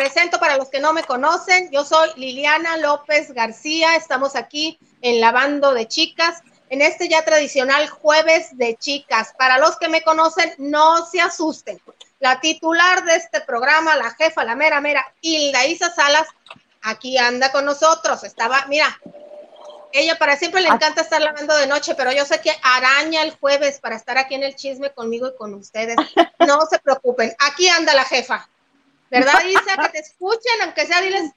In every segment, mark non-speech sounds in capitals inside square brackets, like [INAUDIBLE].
presento para los que no me conocen, yo soy Liliana López García, estamos aquí en Lavando de Chicas, en este ya tradicional jueves de chicas. Para los que me conocen, no se asusten. La titular de este programa, la jefa, la mera mera, Hilda Isa Salas, aquí anda con nosotros. Estaba, mira, ella para siempre le ah. encanta estar lavando de noche, pero yo sé que araña el jueves para estar aquí en el chisme conmigo y con ustedes. [LAUGHS] No se preocupen, aquí anda la jefa. ¿Verdad, Isa? Que te escuchen, aunque sea, diles.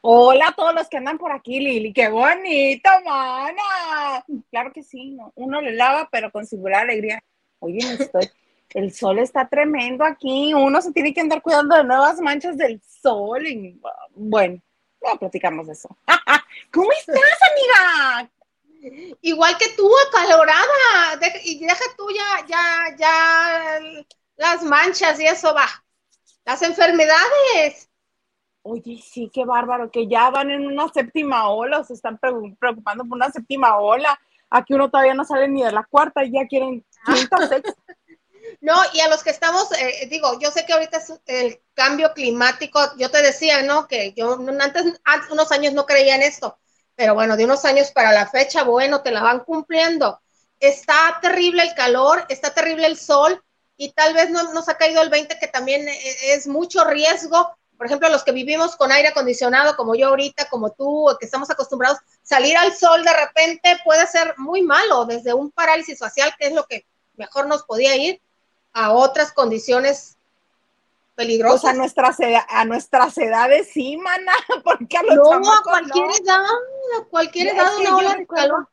Hola a todos los que andan por aquí, Lili. ¡Qué bonito, mana! Claro que sí, ¿no? uno le lava, pero con singular alegría. Oye, estoy. El sol está tremendo aquí. Uno se tiene que andar cuidando de nuevas manchas del sol. Y, bueno, ya platicamos de eso. [LAUGHS] ¿Cómo estás, amiga? Igual que tú, acalorada. y deja tú ya, ya, ya las manchas y eso va. Las enfermedades. Oye, sí, qué bárbaro, que ya van en una séptima ola, o se están preocupando por una séptima ola. Aquí uno todavía no sale ni de la cuarta y ya quieren [LAUGHS] No, y a los que estamos, eh, digo, yo sé que ahorita es el cambio climático, yo te decía, ¿no? Que yo antes, antes, unos años no creía en esto, pero bueno, de unos años para la fecha, bueno, te la van cumpliendo. Está terrible el calor, está terrible el sol, y tal vez no nos ha caído el 20, que también eh, es mucho riesgo. Por ejemplo, los que vivimos con aire acondicionado, como yo ahorita, como tú, que estamos acostumbrados, salir al sol de repente puede ser muy malo, desde un parálisis facial, que es lo que mejor nos podía ir, a otras condiciones peligrosas. Pues a nuestras, a nuestras edades sí, mana, [LAUGHS] porque a los no, a cualquier edad, a cualquier edad una ola de calor.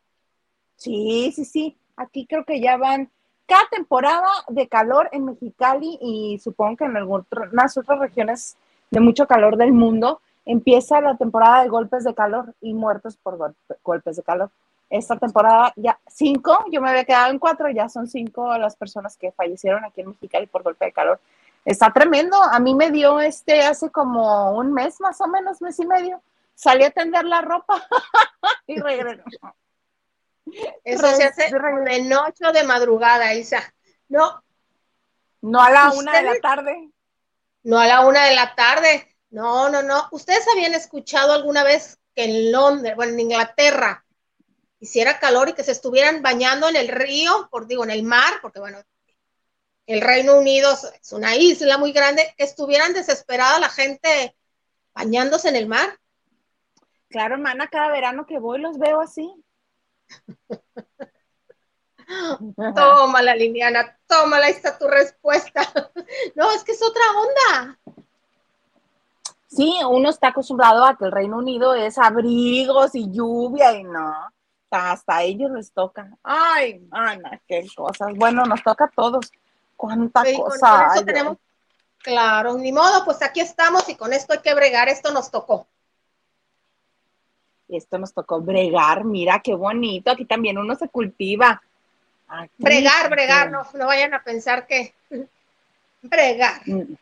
Sí, sí, sí. Aquí creo que ya van cada temporada de calor en Mexicali y supongo que en algunas otras regiones de mucho calor del mundo, empieza la temporada de golpes de calor y muertos por golpes de calor esta temporada ya cinco, yo me había quedado en cuatro, ya son cinco las personas que fallecieron aquí en Mexicali por golpe de calor. Está tremendo, a mí me dio este hace como un mes más o menos, mes y medio. Salí a tender la ropa [LAUGHS] y regresé. Eso se hace de noche o de madrugada, Isa. No. No a la una de la tarde. No a la una de la tarde. No, no, no. ¿Ustedes habían escuchado alguna vez que en Londres, bueno, en Inglaterra, hiciera calor y que se estuvieran bañando en el río, por digo, en el mar, porque bueno, el Reino Unido es una isla muy grande, que estuvieran desesperada la gente bañándose en el mar. Claro, hermana, cada verano que voy los veo así. [LAUGHS] tómala, Liliana, tómala, ahí está tu respuesta. [LAUGHS] no, es que es otra onda. Sí, uno está acostumbrado a que el Reino Unido es abrigos y lluvia y no hasta a ellos les toca. Ay, Ana, qué cosas. Bueno, nos toca a todos. Cuánta cosa. tenemos, claro, ni modo, pues aquí estamos y con esto hay que bregar, esto nos tocó. Esto nos tocó bregar, mira qué bonito, aquí también uno se cultiva. bregar, bregar, no, no vayan a pensar que [LAUGHS] bregar. Mm.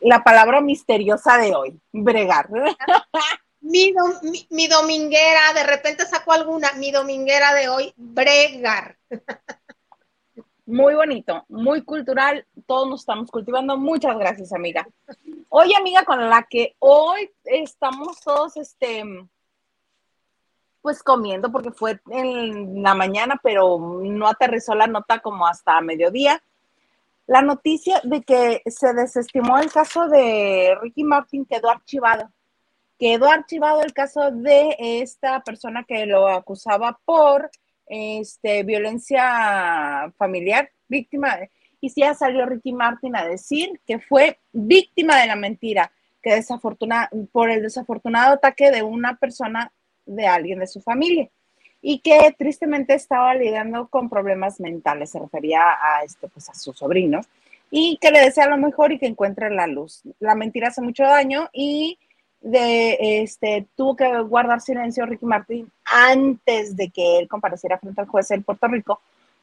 La palabra misteriosa de hoy, bregar. [LAUGHS] Mi, mi, dominguera, de repente sacó alguna, mi dominguera de hoy, bregar. [LAUGHS] Muy bonito, muy cultural, todos nos estamos cultivando. Muchas gracias, amiga. Oye, amiga, con la que hoy estamos todos, este, pues comiendo, porque fue en la mañana, pero no aterrizó la nota como hasta mediodía. La noticia de que se desestimó el caso de Ricky Martin quedó archivado quedó archivado el caso de esta persona que lo acusaba por este, violencia familiar, víctima, y sí ya salió Ricky Martin a decir que fue víctima de la mentira, que desafortuna, por el desafortunado ataque de una persona, de alguien de su familia, y que tristemente estaba lidiando con problemas mentales, se refería a, este, pues, a su sobrino, y que le desea lo mejor y que encuentre la luz. La mentira hace mucho daño y de este tuvo que guardar silencio Ricky Martin antes de que él compareciera frente al juez en Puerto Rico,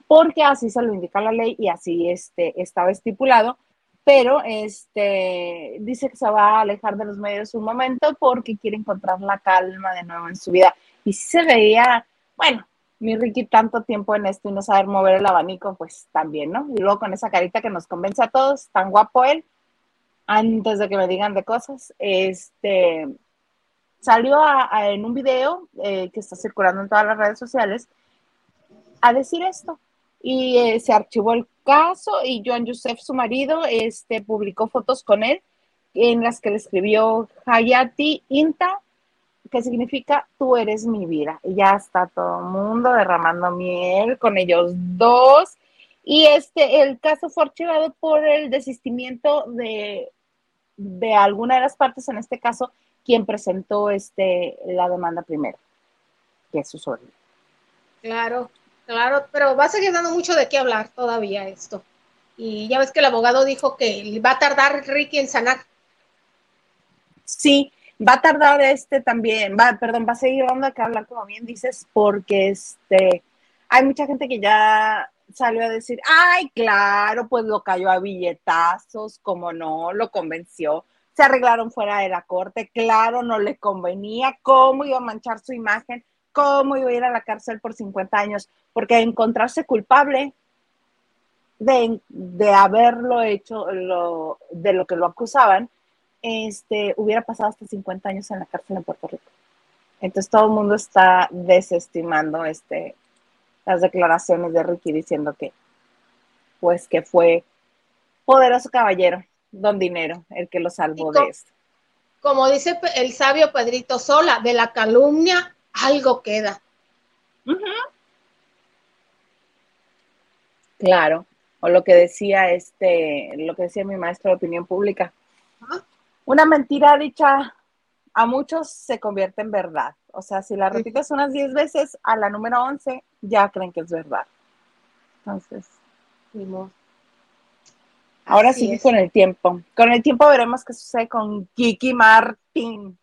porque así se lo indica la ley y así este, estaba estipulado, pero este, dice que se va a alejar de los medios un momento porque quiere encontrar la calma de nuevo en su vida. Y si se veía, bueno, mi Ricky tanto tiempo en esto y no saber mover el abanico, pues también, ¿no? Y luego con esa carita que nos convence a todos, tan guapo él, antes de que me digan de cosas, este, salió en un video eh, que está circulando en todas las redes sociales a decir esto. Y eh, se archivó el caso y Joan Youssef, su marido, este, publicó fotos con él en las que le escribió Hayati Inta, que significa tú eres mi vida. Y ya está todo el mundo derramando miel con ellos dos. Y este, el caso fue archivado por el desistimiento de, de alguna de las partes, en este caso, quien presentó este, la demanda primero, que es su sueldo. Claro, claro, pero va a seguir dando mucho de qué hablar todavía esto. Y ya ves que el abogado dijo que va a tardar Ricky en sanar. Sí, va a tardar este también, va, perdón, va a seguir dando de qué hablar, como bien dices, porque este, hay mucha gente que ya salió a decir, ay, claro, pues lo cayó a billetazos, como no, lo convenció, se arreglaron fuera de la corte, claro, no le convenía, cómo iba a manchar su imagen, cómo iba a ir a la cárcel por 50 años, porque encontrarse culpable de, de haberlo hecho, lo, de lo que lo acusaban, este, hubiera pasado hasta 50 años en la cárcel en Puerto Rico. Entonces todo el mundo está desestimando este, las declaraciones de Ricky diciendo que, pues que fue poderoso caballero, don Dinero, el que lo salvó de esto. Como dice el sabio Pedrito Sola, de la calumnia algo queda. Claro, o lo que decía este, lo que decía mi maestro de opinión pública. Una mentira dicha a muchos se convierte en verdad. O sea, si la repites unas 10 veces, a la número 11 ya creen que es verdad. Entonces, ahora sí con el tiempo. Con el tiempo veremos qué sucede con Kiki Martín.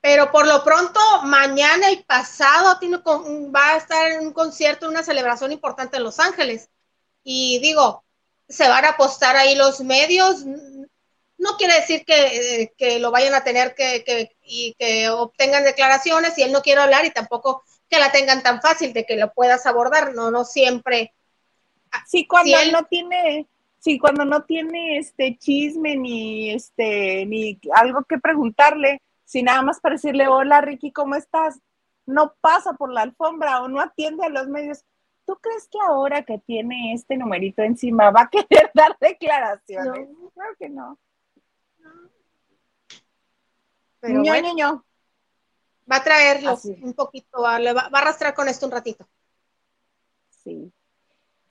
Pero por lo pronto, mañana y pasado tiene, va a estar en un concierto, una celebración importante en Los Ángeles. Y digo, se van a apostar ahí los medios. No quiere decir que, lo vayan a tener que, y que obtengan declaraciones y él no quiere hablar y tampoco que la tengan tan fácil de que lo puedas abordar. No, no siempre. Sí, cuando él, no tiene, sí, cuando no tiene este chisme ni este ni algo que preguntarle, si nada más para decirle, hola Ricky, ¿cómo estás? No pasa por la alfombra o no atiende a los medios. ¿Tú crees que ahora que tiene este numerito encima va a querer [LAUGHS] dar declaraciones? No. Creo que no. Pero bueno, Va a traerlo un poquito, va, va, a arrastrar con esto un ratito. Sí.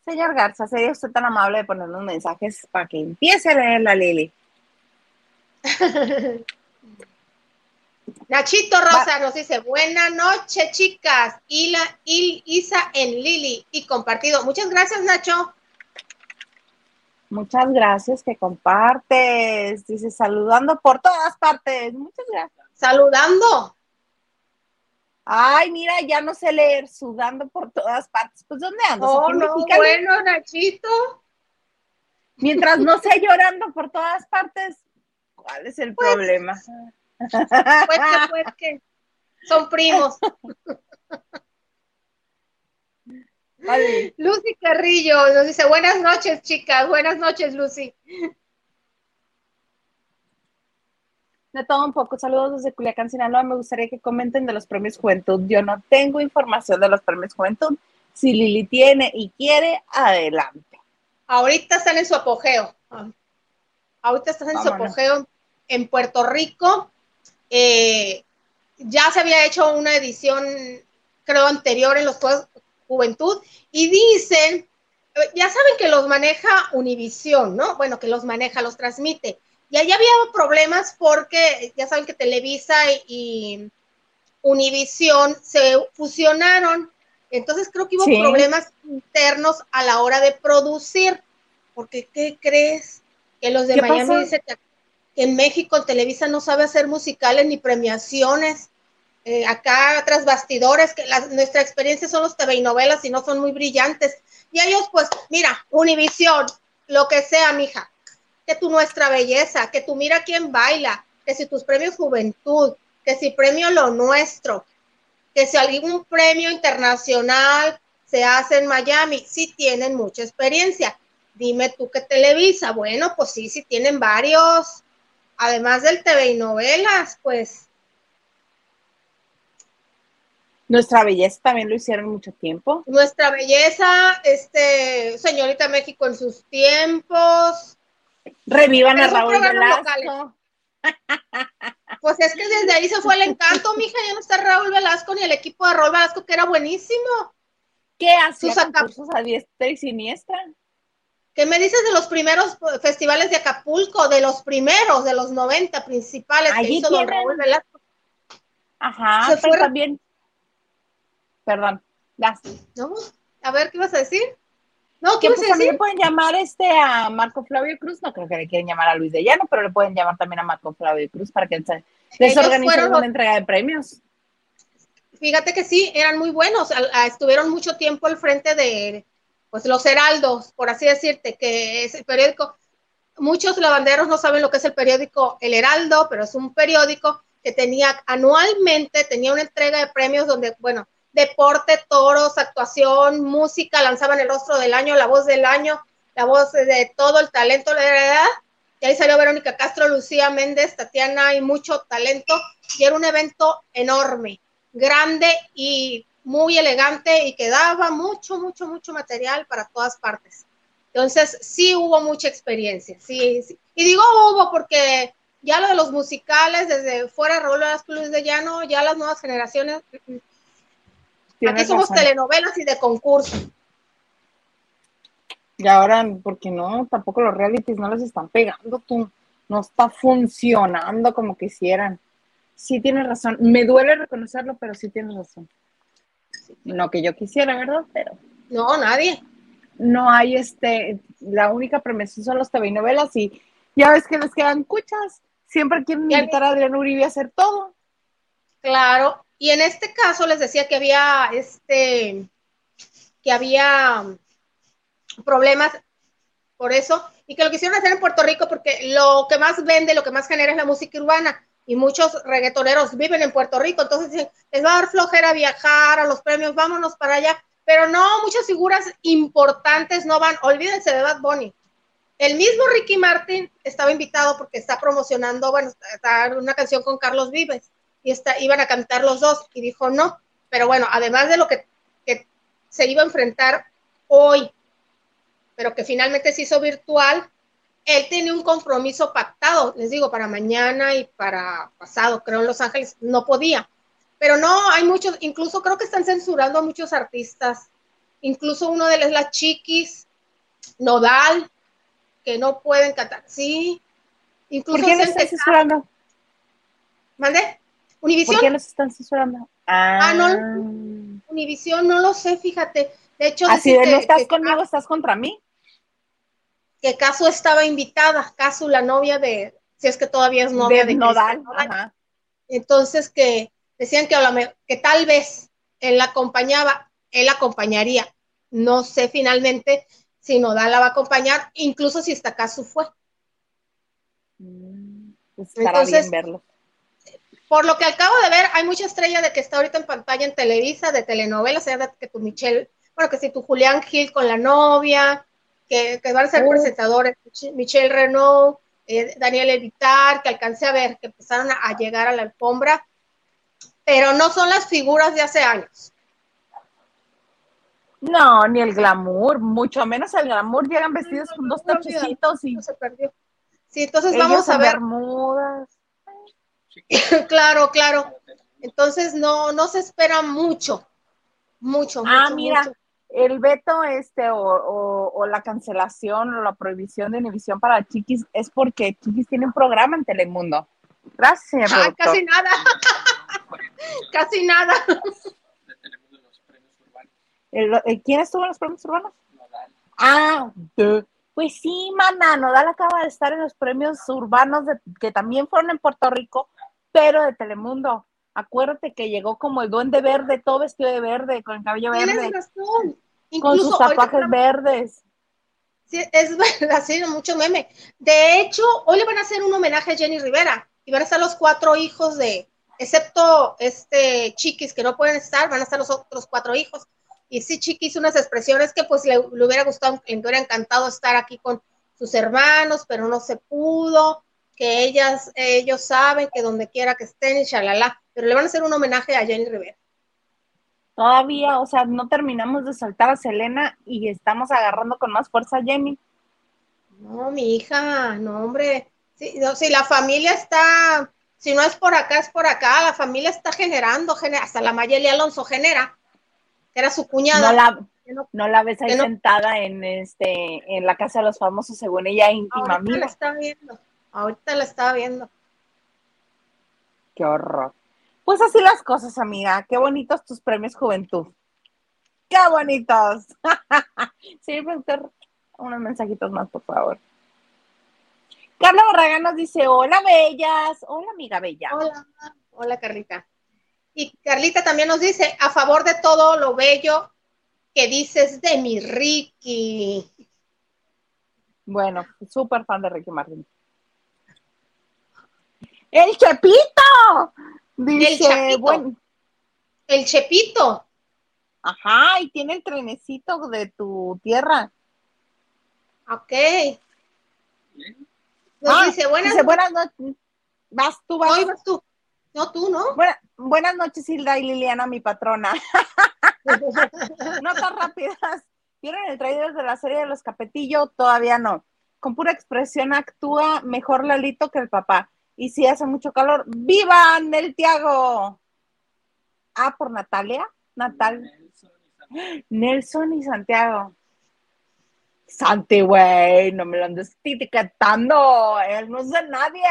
Señor Garza, ¿sería usted tan amable de ponernos mensajes para que empiece a leer la Lili? [LAUGHS] Nachito Rosa nos dice, buena noche, chicas. Ila, Il, Isa en Lili y compartido. Muchas gracias, Nacho. Muchas gracias que compartes. Dice, saludando por todas partes. Muchas gracias. Saludando. Ay, mira, ya no sé leer, sudando por todas partes. Pues, ¿dónde ando? Oh, no, bueno, Nachito. Mientras no sé [LAUGHS] llorando por todas partes, ¿cuál es el pues, problema? Pues que, pues que. Son primos. [LAUGHS] Lucy Carrillo nos dice, buenas noches, chicas. Buenas noches, Lucy. De todo un poco. Saludos desde Culiacán, Sinaloa. Me gustaría que comenten de los premios Juventud. Yo no tengo información de los premios Juventud. Si Lili tiene y quiere, adelante. Ahorita están en su apogeo. Ahorita están en su apogeo en Puerto Rico. Eh, ya se había hecho una edición, creo, anterior en los Juegos Juventud y dicen, ya saben que los maneja Univisión, ¿no? Bueno, que los maneja, los transmite. Y allá había problemas porque ya saben que Televisa y Univisión se fusionaron. Entonces creo que hubo problemas internos a la hora de producir. Porque, ¿qué crees? Que los de Miami dicen que que en México Televisa no sabe hacer musicales ni premiaciones. Eh, acá tras bastidores, que nuestra experiencia son los TV y novelas y no son muy brillantes. Y ellos, pues, mira, Univisión, lo que sea, mija, que tu nuestra belleza, que tú mira quién baila, que si tus premios juventud, que si premio lo nuestro. que si algún premio internacional se hace en Miami, sí tienen mucha experiencia. Dime tú qué Televisa. Bueno, pues sí, sí tienen varios, además del TV y novelas, pues. Nuestra belleza también lo hicieron mucho tiempo. Nuestra belleza, este, señorita México en sus tiempos. Revivan a Raúl Velasco. Pues es que desde ahí se fue el encanto, mija, ya no está Raúl Velasco ni el equipo de Raúl Velasco, que era buenísimo. ¿Qué hacía concursos a diestra y siniestra? ¿Qué me dices de los primeros festivales de Acapulco? De los primeros, de los 90 principales que hizo don Raúl Velasco. Ajá, se fue... también. Perdón, gracias. ¿No? A ver, ¿qué ibas a decir? No, ¿qué pues también pueden llamar este a Marco Flavio Cruz, no creo que le quieren llamar a Luis de Llano, pero le pueden llamar también a Marco Flavio Cruz para que les organice una entrega de premios. Fíjate que sí, eran muy buenos, estuvieron mucho tiempo al frente de pues los heraldos, por así decirte, que es el periódico. Muchos lavanderos no saben lo que es el periódico El Heraldo, pero es un periódico que tenía anualmente, tenía una entrega de premios donde, bueno, deporte, toros, actuación, música, lanzaban el rostro del año, la voz del año, la voz de todo el talento, la verdad. Y ahí salió Verónica Castro, Lucía Méndez, Tatiana y mucho talento. Y era un evento enorme, grande y muy elegante y que daba mucho, mucho, mucho material para todas partes. Entonces, sí hubo mucha experiencia, sí. Y digo hubo porque ya lo de los musicales, desde fuera de las Clubes de Llano, ya las nuevas generaciones Aquí somos telenovelas y de concurso. Y ahora, porque no, tampoco los realities no les están pegando, tú. No está funcionando como quisieran. Sí tienes razón. Me duele reconocerlo, pero sí tienes razón. No que yo quisiera, ¿verdad? Pero. No, nadie. No hay este. La única premiación son los TV novelas y ya ves que les quedan cuchas. Siempre quieren invitar a Adrián Uribe a hacer todo. Claro, y en este caso les decía que había este, que había problemas por eso, y que lo quisieron hacer en Puerto Rico porque lo que más vende, lo que más genera es la música urbana, y muchos reggaetoneros viven en Puerto Rico, entonces les va a dar flojera viajar a los premios, vámonos para allá, pero no, muchas figuras importantes no van, olvídense de Bad Bunny. El mismo Ricky Martin estaba invitado porque está promocionando, bueno, está una canción con Carlos Vives y iban a cantar los dos y dijo no, pero bueno, además de lo que, se iba a enfrentar hoy, pero que finalmente se hizo virtual, él tiene un compromiso pactado, les digo, para mañana y para pasado, creo en Los Ángeles, no podía. Pero no, hay muchos, incluso creo que están censurando a muchos artistas, incluso uno de ellos, las Chiquis, Nodal, que no pueden cantar. Sí, incluso... ¿Por qué están censurando? ¿Mande? ¿Univisión? ¿Por qué los están censurando? Ah, no. Univisión, no lo sé, fíjate. De hecho, así de no estás conmigo, estás contra mí. Que Casu estaba invitada, Casu, la novia de, si es que todavía es novia de, Nodal. Entonces que decían que, que tal vez él la acompañaba, él acompañaría. No sé finalmente si Nodal la va a acompañar, incluso si esta Casu fue. Mm, pues estará bien verlo. Por lo que acabo de ver, hay mucha estrella de que está ahorita en pantalla en Televisa, de telenovelas, sea que tu Michelle, bueno, que si tu Julián Gil con la novia, que, van a ser presentadores, Michelle Renault, eh, Daniel Evitar, que alcancé a ver, que empezaron a, llegar a la alfombra, pero no son las figuras de hace años. No, ni el glamour, mucho menos el glamour, llegan vestidos con dos tachecitos y... Se perdió. Sí, entonces vamos a ver. Bermudas. [LAUGHS] claro, claro. Entonces no, no se espera mucho, mucho. Ah, mira, el veto este o, la cancelación o la prohibición de Univisión para Chiquis es porque Chiquis tiene un programa en Telemundo. Gracias. Ah, casi nada. [LAUGHS] casi nada. ¿Quién estuvo en los premios urbanos? Ah, pues sí, mana, Nodal acaba de estar en los premios urbanos que también fueron en Puerto Rico pero de Telemundo. Acuérdate que llegó como el duende verde, todo vestido de verde, con el cabello verde. Tienes razón. con sus tatuajes verdes. Sí, es [LAUGHS] verdad, sí, mucho meme. De hecho, hoy le van a hacer un homenaje a Jenny Rivera y van a estar los cuatro hijos de excepto este Chiquis que no pueden estar, van a estar los otros cuatro hijos. Y sí, Chiquis, unas expresiones que pues le, hubiera gustado, le hubiera encantado estar aquí con sus hermanos, pero no se pudo, que ellas, ellos saben que donde quiera que estén, shalala, pero le van a hacer un homenaje a Jenny Rivera. Todavía, o sea, no terminamos de soltar a Selena y estamos agarrando con más fuerza a Jenny. No, mi hija, no, hombre. si la familia está, si no es por acá, es por acá, la familia está generando, hasta la Mayeli Alonso genera, que era su cuñada. No la, ves ahí sentada en este, en la casa de los famosos, según ella íntima. Ahorita la está viendo, ahorita la está viendo. Qué horror. Pues así las cosas, amiga. Qué bonitos tus premios Juventud. Qué bonitos. [LAUGHS] sí, productor, unos mensajitos más, por favor. Carla Barraga nos dice, hola, bellas. Hola, amiga bella. Hola, hola, Carlita. Y Carlita también nos dice, a favor de todo lo bello que dices de mi Ricky. Bueno, súper fan de Ricky Martin. ¡El Chepito! Dice, el Bueno. El Chepito. Ajá, y tiene el trenecito de tu tierra. Ok. Ah, dice, buenas, noches. Vas tú, vas. vas tú. No, tú, ¿no? buenas noches, Hilda y Liliana, mi patrona. [LAUGHS] no tan rápidas. ¿Vieron el trailer de la serie de los Capetillo? Todavía no. Con pura expresión actúa mejor Lalito que el papá. Y si hace mucho calor, ¡vivan el Tiago! Ah, por Natalia. Natal. Nelson y Santiago. Santi, güey, no me lo andes etiquetando. Él no es de nadie.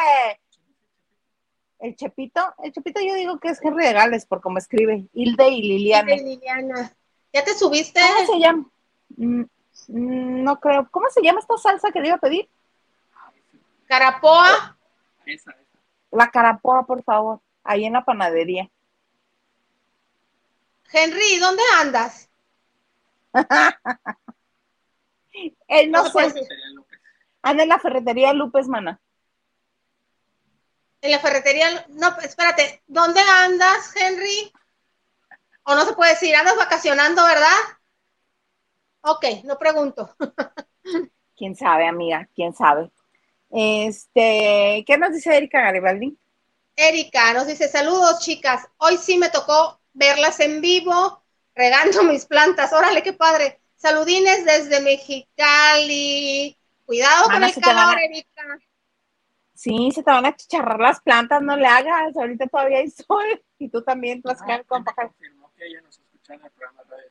El Chepito, el Chepito yo digo que es Henry de Gales por cómo escribe. Hilde y Liliana. Hilde y Liliana. ¿Ya te subiste? ¿Cómo se llama? Mm, mm, no creo. ¿Cómo se llama esta salsa que le iba a pedir? Carapoa. Esa. La carapoa, por favor. Ahí en la panadería. Henry, ¿dónde andas? [LAUGHS] Él no, sé. Anda en la ferretería Lupes, mana. En la ferretería, no, espérate, ¿dónde andas, Henry? O no se puede decir, andas vacacionando, ¿verdad? Ok, no pregunto. [LAUGHS] ¿Quién sabe, amiga? ¿Quién sabe? Este, ¿qué nos dice Erika Garibaldi? Erika nos dice, saludos, chicas. Hoy sí me tocó verlas en vivo, regando [LAUGHS] mis plantas. Órale, qué padre. Saludines desde Mexicali. Cuidado con el calor, Erika. Sí, se te van a chicharrar las plantas, no le hagas. Ahorita todavía hay sol y tú también, Tlaxcala, ah, que ella nos escucha en el programa de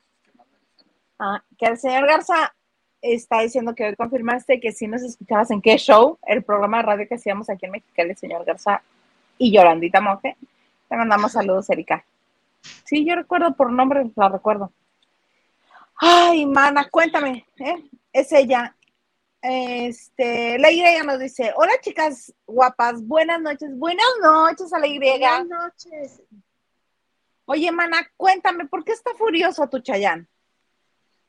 Ah, que el señor Garza está diciendo que hoy confirmaste que sí nos escuchabas en qué show, el programa de radio que hacíamos aquí en Mexicali, señor Garza y Yolandita Monge. Te mandamos saludos, Erika. Sí, yo recuerdo por nombre, la recuerdo. Ay, mana, cuéntame, ¿eh? Es ella. Este, la Y nos dice, hola chicas guapas, buenas noches, buenas noches a la Y. Buenas noches. Oye, mana, cuéntame, ¿por qué está furioso tu Chayán?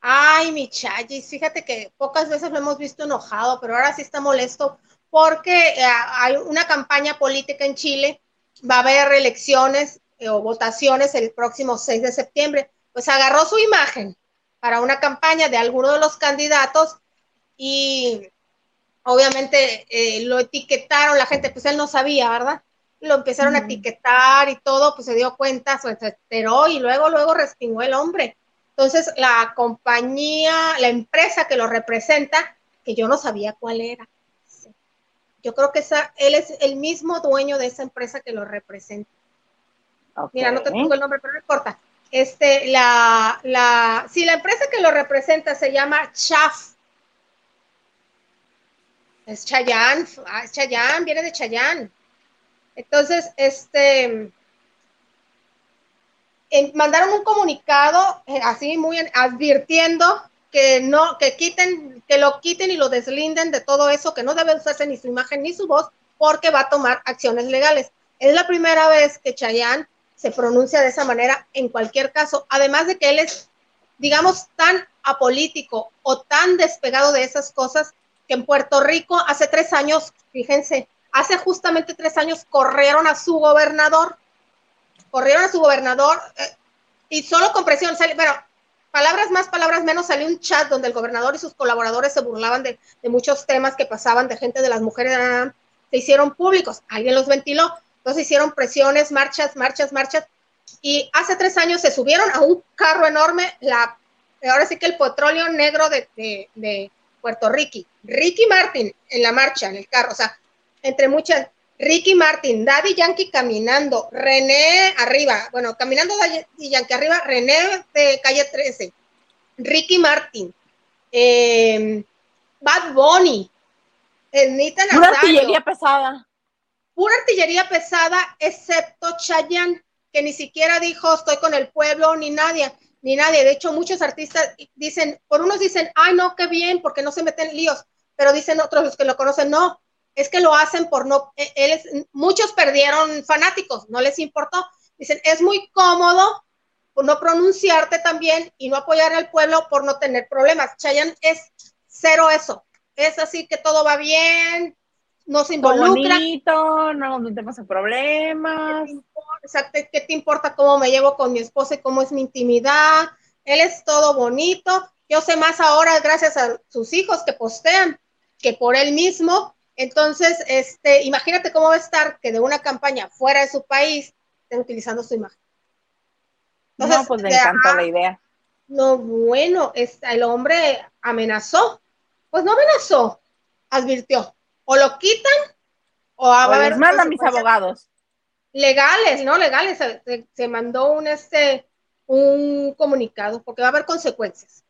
Ay, mi Chayis, fíjate que pocas veces lo hemos visto enojado, pero ahora sí está molesto porque eh, hay una campaña política en Chile, va a haber elecciones eh, o votaciones el próximo 6 de septiembre. Pues agarró su imagen para una campaña de alguno de los candidatos y obviamente eh, lo etiquetaron, la gente, pues él no sabía, ¿verdad? Lo empezaron a etiquetar y todo, pues se dio cuenta, se enteró y luego, luego respingó el hombre. Entonces, la compañía, la empresa que lo representa, que yo no sabía cuál era. Yo creo que esa, él es el mismo dueño de esa empresa que lo representa. Mira, no te pongo el nombre, pero no importa este, la, la, si la empresa que lo representa se llama Chaf, es Chayanne, ah, es Chayanne, viene de Chayanne. Entonces, este, mandaron un comunicado eh, así muy advirtiendo que no, que quiten, que lo quiten y lo deslinden de todo eso, que no debe usarse ni su imagen ni su voz, porque va a tomar acciones legales. Es la primera vez que Chayanne se pronuncia de esa manera en cualquier caso, además de que él es, digamos, tan apolítico o tan despegado de esas cosas que en Puerto Rico hace tres años, fíjense, hace justamente tres años corrieron a su gobernador corrieron a su gobernador eh, y solo con presión, sale, pero palabras más, palabras menos, salió un chat donde el gobernador y sus colaboradores se burlaban de, de muchos temas que pasaban de gente de las mujeres, se hicieron públicos, alguien los ventiló, entonces hicieron presiones, marchas, marchas, marchas, y hace tres años se subieron a un carro enorme, la, ahora sí que el petróleo negro de, de, Puerto Rico, Ricky Martin en la marcha, en el carro, o sea, entre muchas, Ricky Martin, Daddy Yankee caminando, René arriba, bueno, caminando Daddy Yankee arriba, René de calle 13, Ricky Martin, eh, Bad Bunny, Nita Pura artillería pesada. Pura artillería pesada, excepto Chayanne que ni siquiera dijo estoy con el pueblo, ni nadie, ni nadie. De hecho, muchos artistas dicen, por unos dicen, ay, no, qué bien, porque no se meten líos, pero dicen otros los que lo conocen, no, es que lo hacen por no, e, él es, muchos perdieron fanáticos, no les importó. Dicen, es muy cómodo por no pronunciarte también y no apoyar al pueblo por no tener problemas. Chayanne es cero eso. Es así que todo va bien, no se involucra. Bonito, no nos metemos en problemas. Exacto, ¿qué te importa cómo me llevo con mi esposa y cómo es mi intimidad? Él es todo bonito. Yo sé más ahora gracias a sus hijos que postean que por él mismo. Entonces, este, imagínate cómo va a estar que de una campaña fuera de su país estén utilizando su imagen. no, pues me encanta la idea. No, bueno, el hombre amenazó. Pues no amenazó, advirtió o lo quitan o va a haber manda a mis abogados legales, ¿no? Legales. Se, mandó un este un comunicado porque va a haber consecuencias.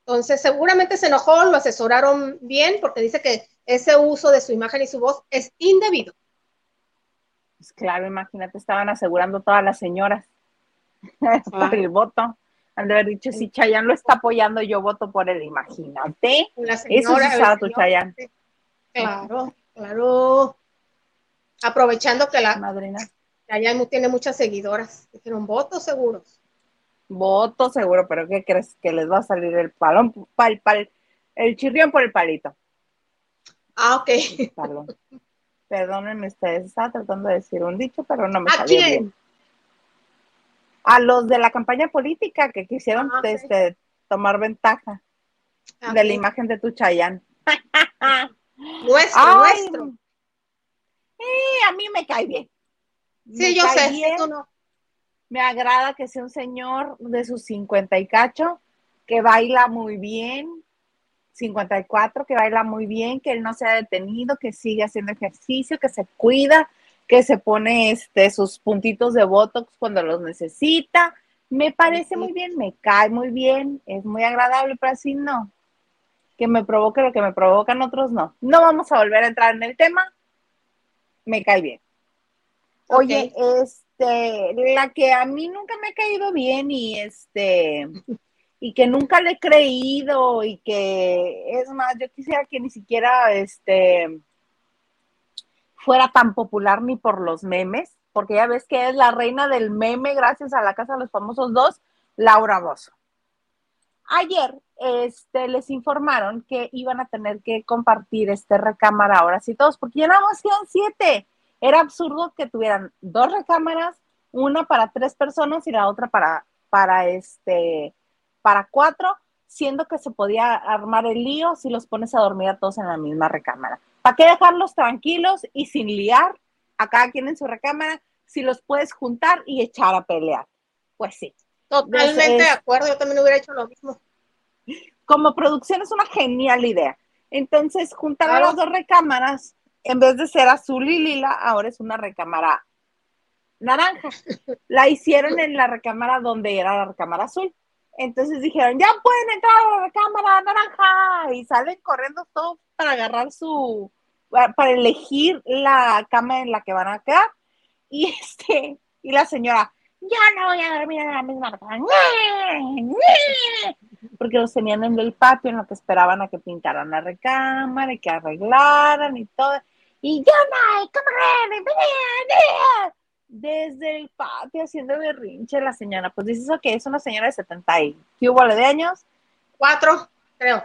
Entonces, seguramente se enojó, lo asesoraron bien porque dice que ese uso de su imagen y su voz es indebido. Pues claro, imagínate, estaban asegurando todas las señoras [LAUGHS] por el voto. Han de haber dicho, si Chayanne lo está apoyando, yo voto por él. Imagínate. Eso es usado tu Chayanne. Claro, claro. Aprovechando que la madrina allá tiene muchas seguidoras. Dijeron votos seguros. Votos seguro, pero ¿qué crees? Que les va a salir el palón, pal, pal, el chirrión por el palito. Ah, ok. [LAUGHS] Perdónenme ustedes, estaba tratando de decir un dicho, pero no me ¿A bien. A los de la campaña política que quisieron ah, este, tomar ventaja ah, de la imagen de tu Chayán. [LAUGHS] Nuestro, nuestro. a mí me cae bien. Sí, yo sé, no. Me agrada que sea un señor de sus 50 y cacho, que baila muy bien, 54, que baila muy bien, que él no se ha detenido, que sigue haciendo ejercicio, que se cuida, que se pone este, sus puntitos de Botox cuando los necesita. Me parece muy bien, me cae muy bien, es muy agradable, pero así no que me provoque lo que me provocan otros, no. No vamos a volver a entrar en el tema. Me cae bien. Oye, este, la que a mí nunca me ha caído bien y este, [LAUGHS] y que nunca le he creído y que es más, yo quisiera que ni siquiera este fuera tan popular ni por los memes, porque ya ves que es la reina del meme gracias a la Casa de los Famosos dos, Laura Bozo. Ayer este, les informaron que iban a tener que compartir este recámara ahora sí todos, porque ya nada más quedan siete. Era absurdo que tuvieran dos recámaras, una para tres personas y la otra para, para, este, para cuatro, siendo que se podía armar el lío si los pones a dormir a todos en la misma recámara. ¿Para qué dejarlos tranquilos y sin liar a cada quien en su recámara si los puedes juntar y echar a pelear? Pues sí, Totalmente de acuerdo, yo también hubiera hecho lo mismo. Como producción es una genial idea. Entonces, juntar a las dos recámaras, en vez de ser azul y lila, ahora es una recámara naranja. La hicieron en la recámara donde era la recámara azul. Entonces dijeron, ya pueden entrar a la recámara naranja. Y salen corriendo todos para agarrar su, para elegir la cama en la que van a quedar. Y [LAUGHS] este, y la señora, yo no voy a dormir en la misma cama. [LAUGHS] Porque los tenían en el patio en lo que esperaban a que pintaran la recámara y que arreglaran y todo. Y yo no, desde el patio haciendo berrinche la señora. Pues dices que es una señora de 70 y ¿qué hubo de años? Cuatro, creo.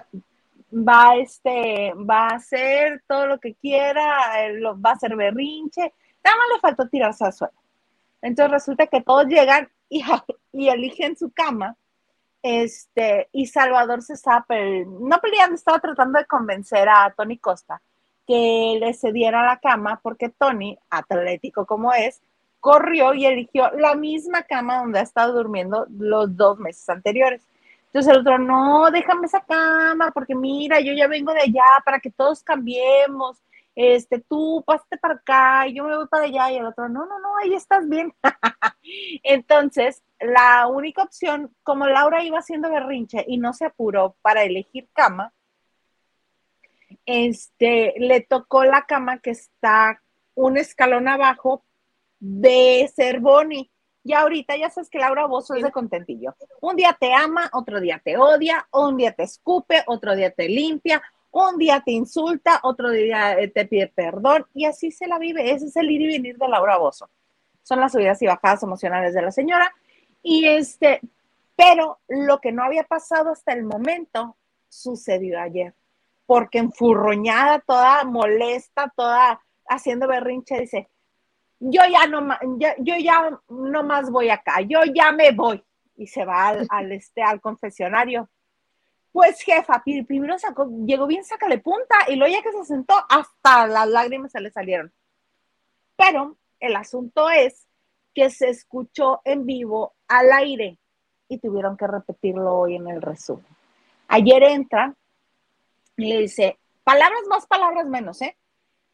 Va, este, va a hacer todo lo que quiera, va a hacer berrinche. Nada más le faltó tirarse al suelo. Entonces resulta que todos llegan y, [LAUGHS] y eligen su cama. Este, y Salvador se estaba, no peleando, estaba tratando de convencer a Tony Costa que le cediera la cama porque Tony, atlético como es, corrió y eligió la misma cama donde ha estado durmiendo los dos meses anteriores. Entonces el otro, no, déjame esa cama, porque mira, yo ya vengo de allá para que todos cambiemos. Este, tú pásate para acá y yo me voy para allá. Y el otro, no, no, no, ahí estás bien. [LAUGHS] Entonces, la única opción, como Laura iba haciendo berrinche y no se apuró para elegir cama, este, le tocó la cama que está un escalón abajo de ser Bonnie. Y ahorita ya sabes que Laura Bozo es de contentillo. Un día te ama, otro día te odia, un día te escupe, otro día te limpia, un día te insulta, otro día eh, te pide perdón y así se la vive. Ese es el ir y venir de Laura Bozo. Son las subidas y bajadas emocionales de la señora. Y este, pero lo que no había pasado hasta el momento sucedió ayer porque enfurroñada, toda molesta, toda haciendo berrinche, dice, yo ya no, yo ya no más voy acá, yo ya me voy. Y se va al, este, al confesionario. Pues jefa, primero sacó, llegó bien, sácale punta, y luego ya que se sentó, hasta las lágrimas se le salieron. Pero el asunto es que se escuchó en vivo al aire y tuvieron que repetirlo hoy en el resumen. Ayer entra y le dice, palabras más, palabras menos, ¿eh?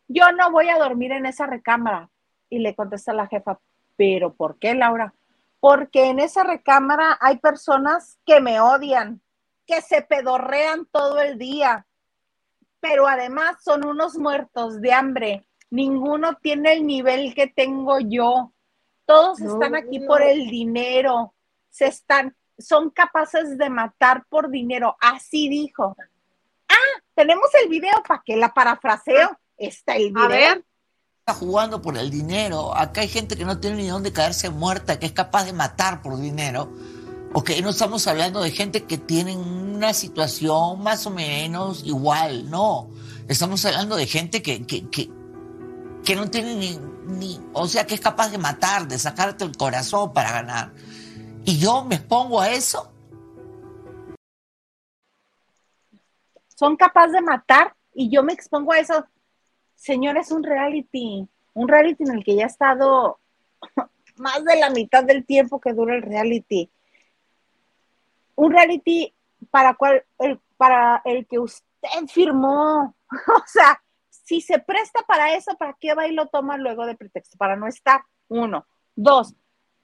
Yo no voy a dormir en esa recámara. Y le contesta la jefa, ¿pero por qué, Laura? Porque en esa recámara hay personas que me odian, que se pedorrean todo el día, pero además son unos muertos de hambre. Ninguno tiene el nivel que tengo yo. Todos están aquí por el dinero. Se están, son capaces de matar por dinero. Así dijo tenemos el video para que la parafraseo. Está el video. A ver. Jugando por el dinero. Acá hay gente que no tiene ni dónde caerse muerta, que es capaz de matar por dinero. Ok, no estamos hablando de gente que tiene una situación más o menos igual, no. Estamos hablando de gente que, que, que, que no tiene ni, ni, o sea, que es capaz de matar, de sacarte el corazón para ganar. Y yo me expongo a eso son capaces de matar y yo me expongo a eso. Señor, es un reality, un reality en el que ya he estado [LAUGHS] más de la mitad del tiempo que dura el reality. Un reality para, cual, para el que usted firmó. [LAUGHS] o sea, si se presta para eso, ¿para qué va y lo toma luego de pretexto? Para no estar. Uno. Dos,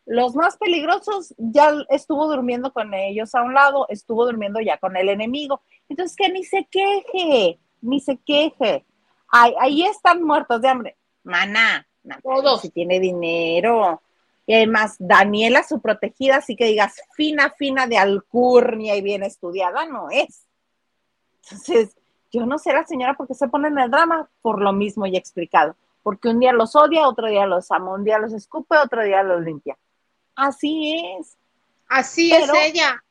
los más peligrosos ya estuvo durmiendo con ellos a un lado, estuvo durmiendo ya con el enemigo. Entonces, que ni se queje, ni se queje. Ahí están muertos de hambre. Maná, todos. Si tiene dinero. Y además, Daniela, su protegida, así que digas, fina, fina de alcurnia y bien estudiada, no es. Entonces, yo no sé la señora por qué se pone en el drama, por lo mismo ya explicado. Porque un día los odia, otro día los ama, un día los escupe, otro día los limpia. Así es. Así es ella.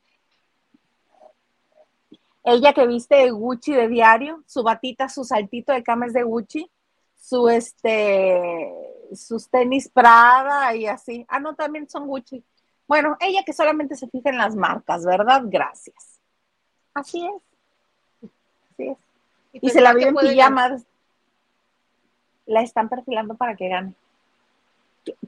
Ella que viste Gucci de diario, su batita, su saltito de camas de Gucci, su este, sus tenis Prada y así. Ah, no, también son Gucci. Bueno, ella que solamente se fija en las marcas, ¿verdad? Gracias. Así es. Así es. Y, se la vive en pijama. La están perfilando para que gane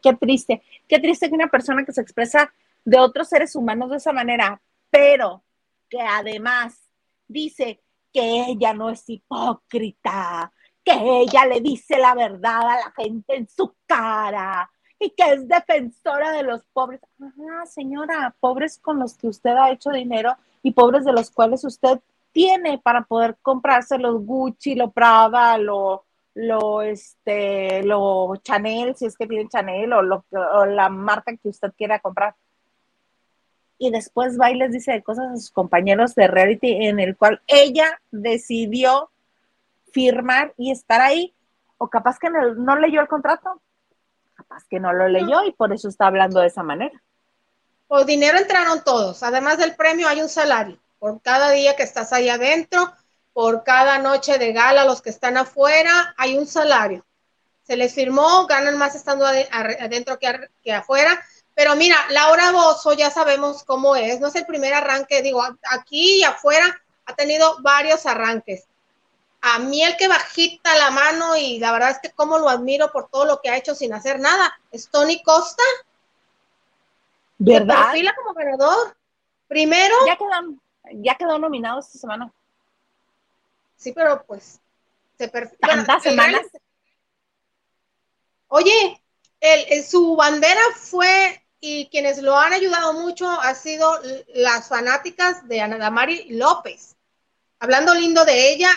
qué, triste, qué triste que una persona que se expresa de otros seres humanos de esa manera, pero que además dice que ella no es hipócrita, que ella le dice la verdad a la gente en su cara y que es defensora de los pobres. Ajá, señora, pobres con los que usted ha hecho dinero y pobres de los cuales usted tiene para poder comprarse los Gucci, lo Prada, lo lo, este, lo Chanel, si es que tiene Chanel o, lo, la marca que usted quiera comprar. Y después va y les dice cosas a sus compañeros de reality en el cual ella decidió firmar y estar ahí. O capaz que no, no leyó el contrato, capaz que no lo leyó y por eso está hablando de esa manera. O dinero entraron todos. Además del premio hay un salario. Por cada día que estás ahí adentro, por cada noche de gala, los que están afuera, hay un salario. se les firmó, ganan más estando adentro que, afuera. Pero mira, Laura Bozo ya sabemos cómo es, no es el primer arranque, digo, aquí y afuera ha tenido varios arranques. A mí el que bajita la mano y la verdad es que como lo admiro por todo lo que ha hecho sin hacer nada, es Tony Costa. ¿Verdad? Perfila como ganador. Primero. Ya quedó, ya quedó nominado esta semana. Sí, pero pues se perfila. ¿Tantas semanas? Oye, el, su bandera fue, y quienes lo han ayudado mucho, ha sido las fanáticas de Ana Damari López. Hablando lindo de ella,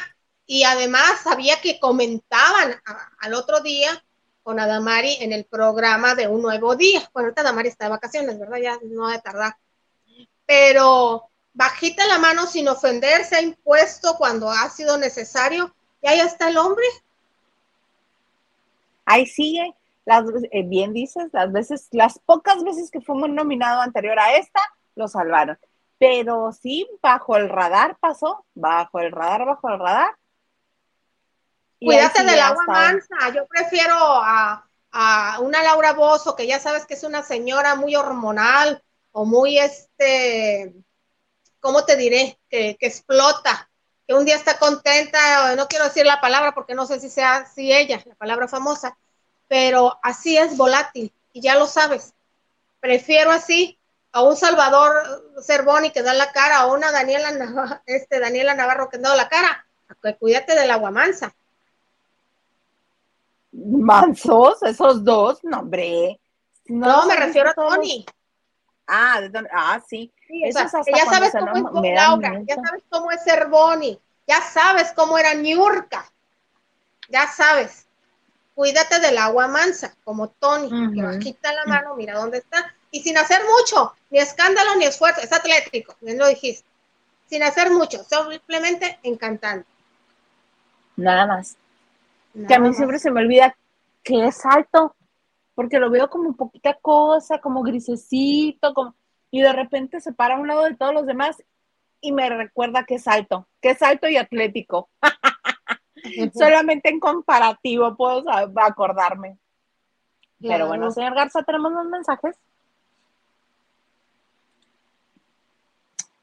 y además sabía que comentaban al otro día con Adamari en el programa de Un Nuevo Día. Bueno, ahorita Adamari está de vacaciones, ¿verdad? Ya no ha de tardar. Pero bajita la mano sin ofenderse, ha impuesto cuando ha sido necesario. Y ahí está el hombre ahí sigue, las, eh, bien dices, las veces, las pocas veces que fuimos nominado anterior a esta, lo salvaron. Pero sí, bajo el radar pasó, bajo el radar, bajo el radar. Cuídate del agua mansa, yo prefiero a, una Laura Bozo, que ya sabes que es una señora muy hormonal o muy, este, ¿cómo te diré? Que, que explota, que un día está contenta, no quiero decir la palabra porque no sé si sea así ella, la palabra famosa, pero así es volátil y ya lo sabes. Prefiero así a un Salvador Cervoni que da la cara, a una Daniela, Navarro, este, Daniela Navarro que da la cara, cuídate del agua mansa. Mansos, esos dos, no, hombre. No, me refiero a Tony. Ah, ah, sí. ya sabes cómo es Laura, ya sabes cómo es Cervoni, ya sabes cómo era Niurka, ya sabes cuídate del agua mansa, como Tony, que bajita la mano, mira dónde está, y sin hacer mucho, ni escándalo ni esfuerzo, es atlético, bien lo dijiste, sin hacer mucho, simplemente encantando. Nada más. que a mí siempre se me olvida que es alto, porque lo veo como poquita cosa, como grisecito, como, y de repente se para a un lado de todos los demás y me recuerda que es alto, que es alto y atlético. [LAUGHS] Solamente en comparativo puedo acordarme. Pero bueno, señor Garza, tenemos unos mensajes.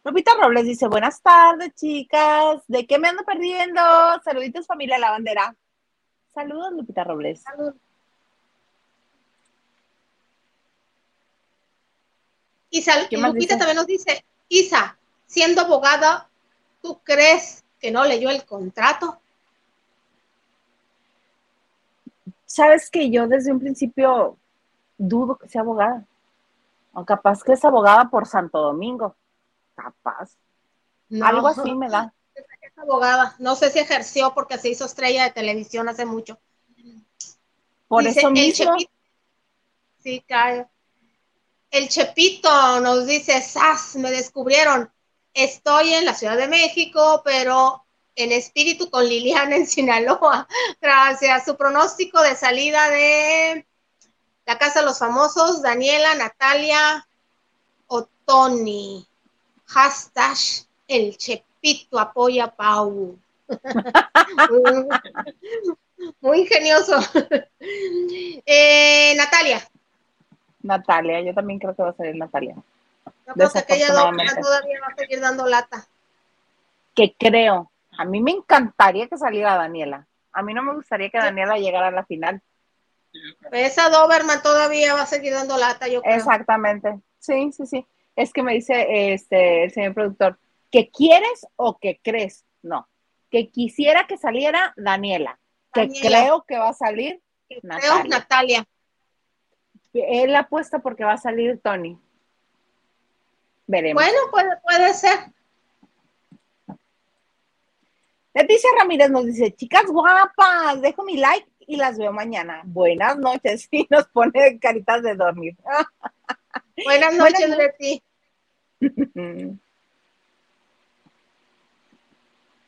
Lupita Robles dice, buenas tardes, chicas. ¿De qué me ando perdiendo? Saluditos, familia La Bandera. Saludos, Lupita Robles. Isa, Lupita también nos dice, Isa, siendo abogada, ¿tú crees que no leyó el contrato? Sabes que yo desde un principio dudo que sea abogada. O capaz que es abogada por Santo Domingo. Capaz. Algo así [LAUGHS] me da. Es abogada. No sé si ejerció porque se hizo estrella de televisión hace mucho. Por eso mismo. El sí, claro. El Chepito nos dice, ¡Sas! Me descubrieron. Estoy en la Ciudad de México, pero en espíritu con Liliana en Sinaloa, [LAUGHS] gracias. Su pronóstico de salida de la Casa de los Famosos, Daniela, Natalia o Tony. Hashtag el Chepito apoya a Pau. [LAUGHS] Muy ingenioso. [LAUGHS] Eh, Natalia. Natalia, yo también creo que va a salir Natalia. Yo creo que aquella todavía va a seguir dando lata. Que creo, a mí me encantaría que saliera Daniela. A mí no me gustaría que Daniela llegara a la final. Esa Doberman todavía va a seguir dando lata, yo creo. Exactamente. Sí, sí, sí. Es que me dice este el señor productor, ¿que quieres o que crees? No. Que quisiera que saliera Daniela. Que creo que va a salir Natalia. Creo Natalia. Él apuesta porque va a salir Tony. Veremos. Bueno, puede, puede ser. Leticia Ramírez nos dice, chicas guapas, dejo mi like y las veo mañana. Buenas noches. [LAUGHS] Y nos pone caritas de dormir. [LAUGHS] Buenas noches, Leti. [LAUGHS]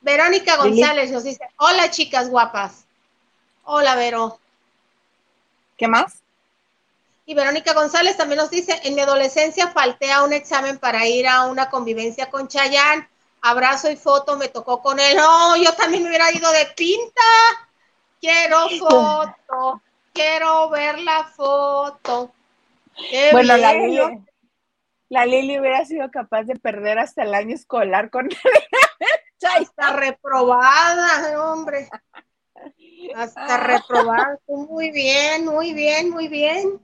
Verónica González nos dice, hola chicas guapas. Hola, Vero. ¿Qué más? Y Verónica González también nos dice, en mi adolescencia falté a un examen para ir a una convivencia con Chayán abrazo y foto, me tocó con él. No, yo también me hubiera ido de pinta. Quiero foto. quiero ver la foto. bueno, la Lili, la Lili hubiera sido capaz de perder hasta el año escolar con [LAUGHS] Está reprobada, hombre. Hasta reprobada. Muy bien, muy bien, muy bien.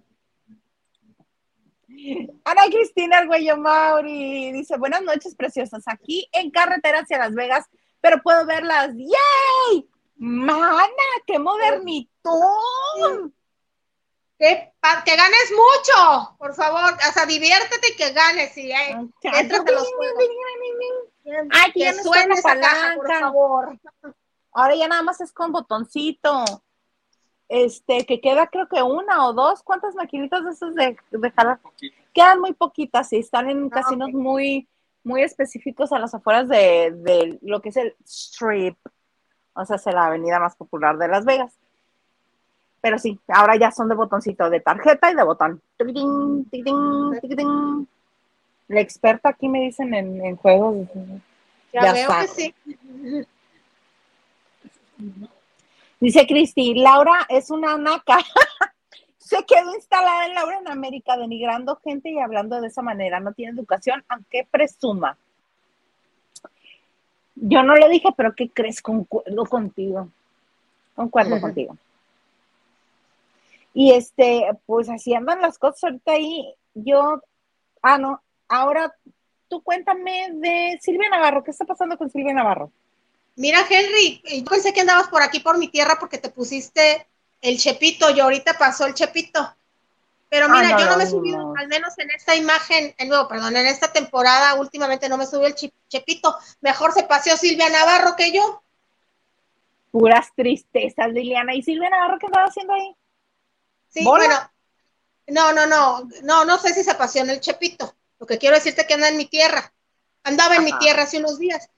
Ana Cristina Arguello Mauri dice, buenas noches preciosas, aquí en carretera hacia Las Vegas, pero puedo verlas. ¡Yay! Mana, qué modernito. Que, que ganes mucho, por favor. O sea, diviértete y que ganes. Y, eh, los Ay, que, ya suene esa caja, por favor. Ahora ya nada más es con botoncito. Este, que queda creo que una o dos. ¿Cuántas maquinitas de esos de, de jalar? Quedan muy poquitas, sí. Están en ah, casinos muy, muy específicos a las afueras de, de lo que es el Strip. O sea, es la avenida más popular de Las Vegas. Pero sí, ahora ya son de botoncito, de tarjeta y de botón. La experta aquí me dicen en, juegos. Ya, veo que sí. Dice Cristi, Laura es una naca. [LAUGHS] Se quedó instalada en Laura en América, denigrando gente y hablando de esa manera. No tiene educación, aunque presuma. Yo no lo dije, pero ¿qué crees? Concuerdo contigo. Concuerdo contigo. Y este, pues así andan las cosas ahorita ahí. Yo, ah, no, ahora tú cuéntame de Silvia Navarro. ¿Qué está pasando con Silvia Navarro? Mira, Henry, yo pensé que andabas por aquí por mi tierra porque te pusiste el chepito y ahorita pasó el chepito. Pero mira, yo no me he subido, al menos en esta imagen, en nuevo, perdón, en esta temporada últimamente no me subió el chepito. Mejor se paseó Silvia Navarro que yo. Puras tristezas, Liliana. ¿Y Silvia Navarro qué estaba haciendo ahí? Sí, bueno, no, no, no, no, no sé si se paseó en el chepito. Lo que quiero decirte es que anda en mi tierra. Andaba en mi tierra hace unos días.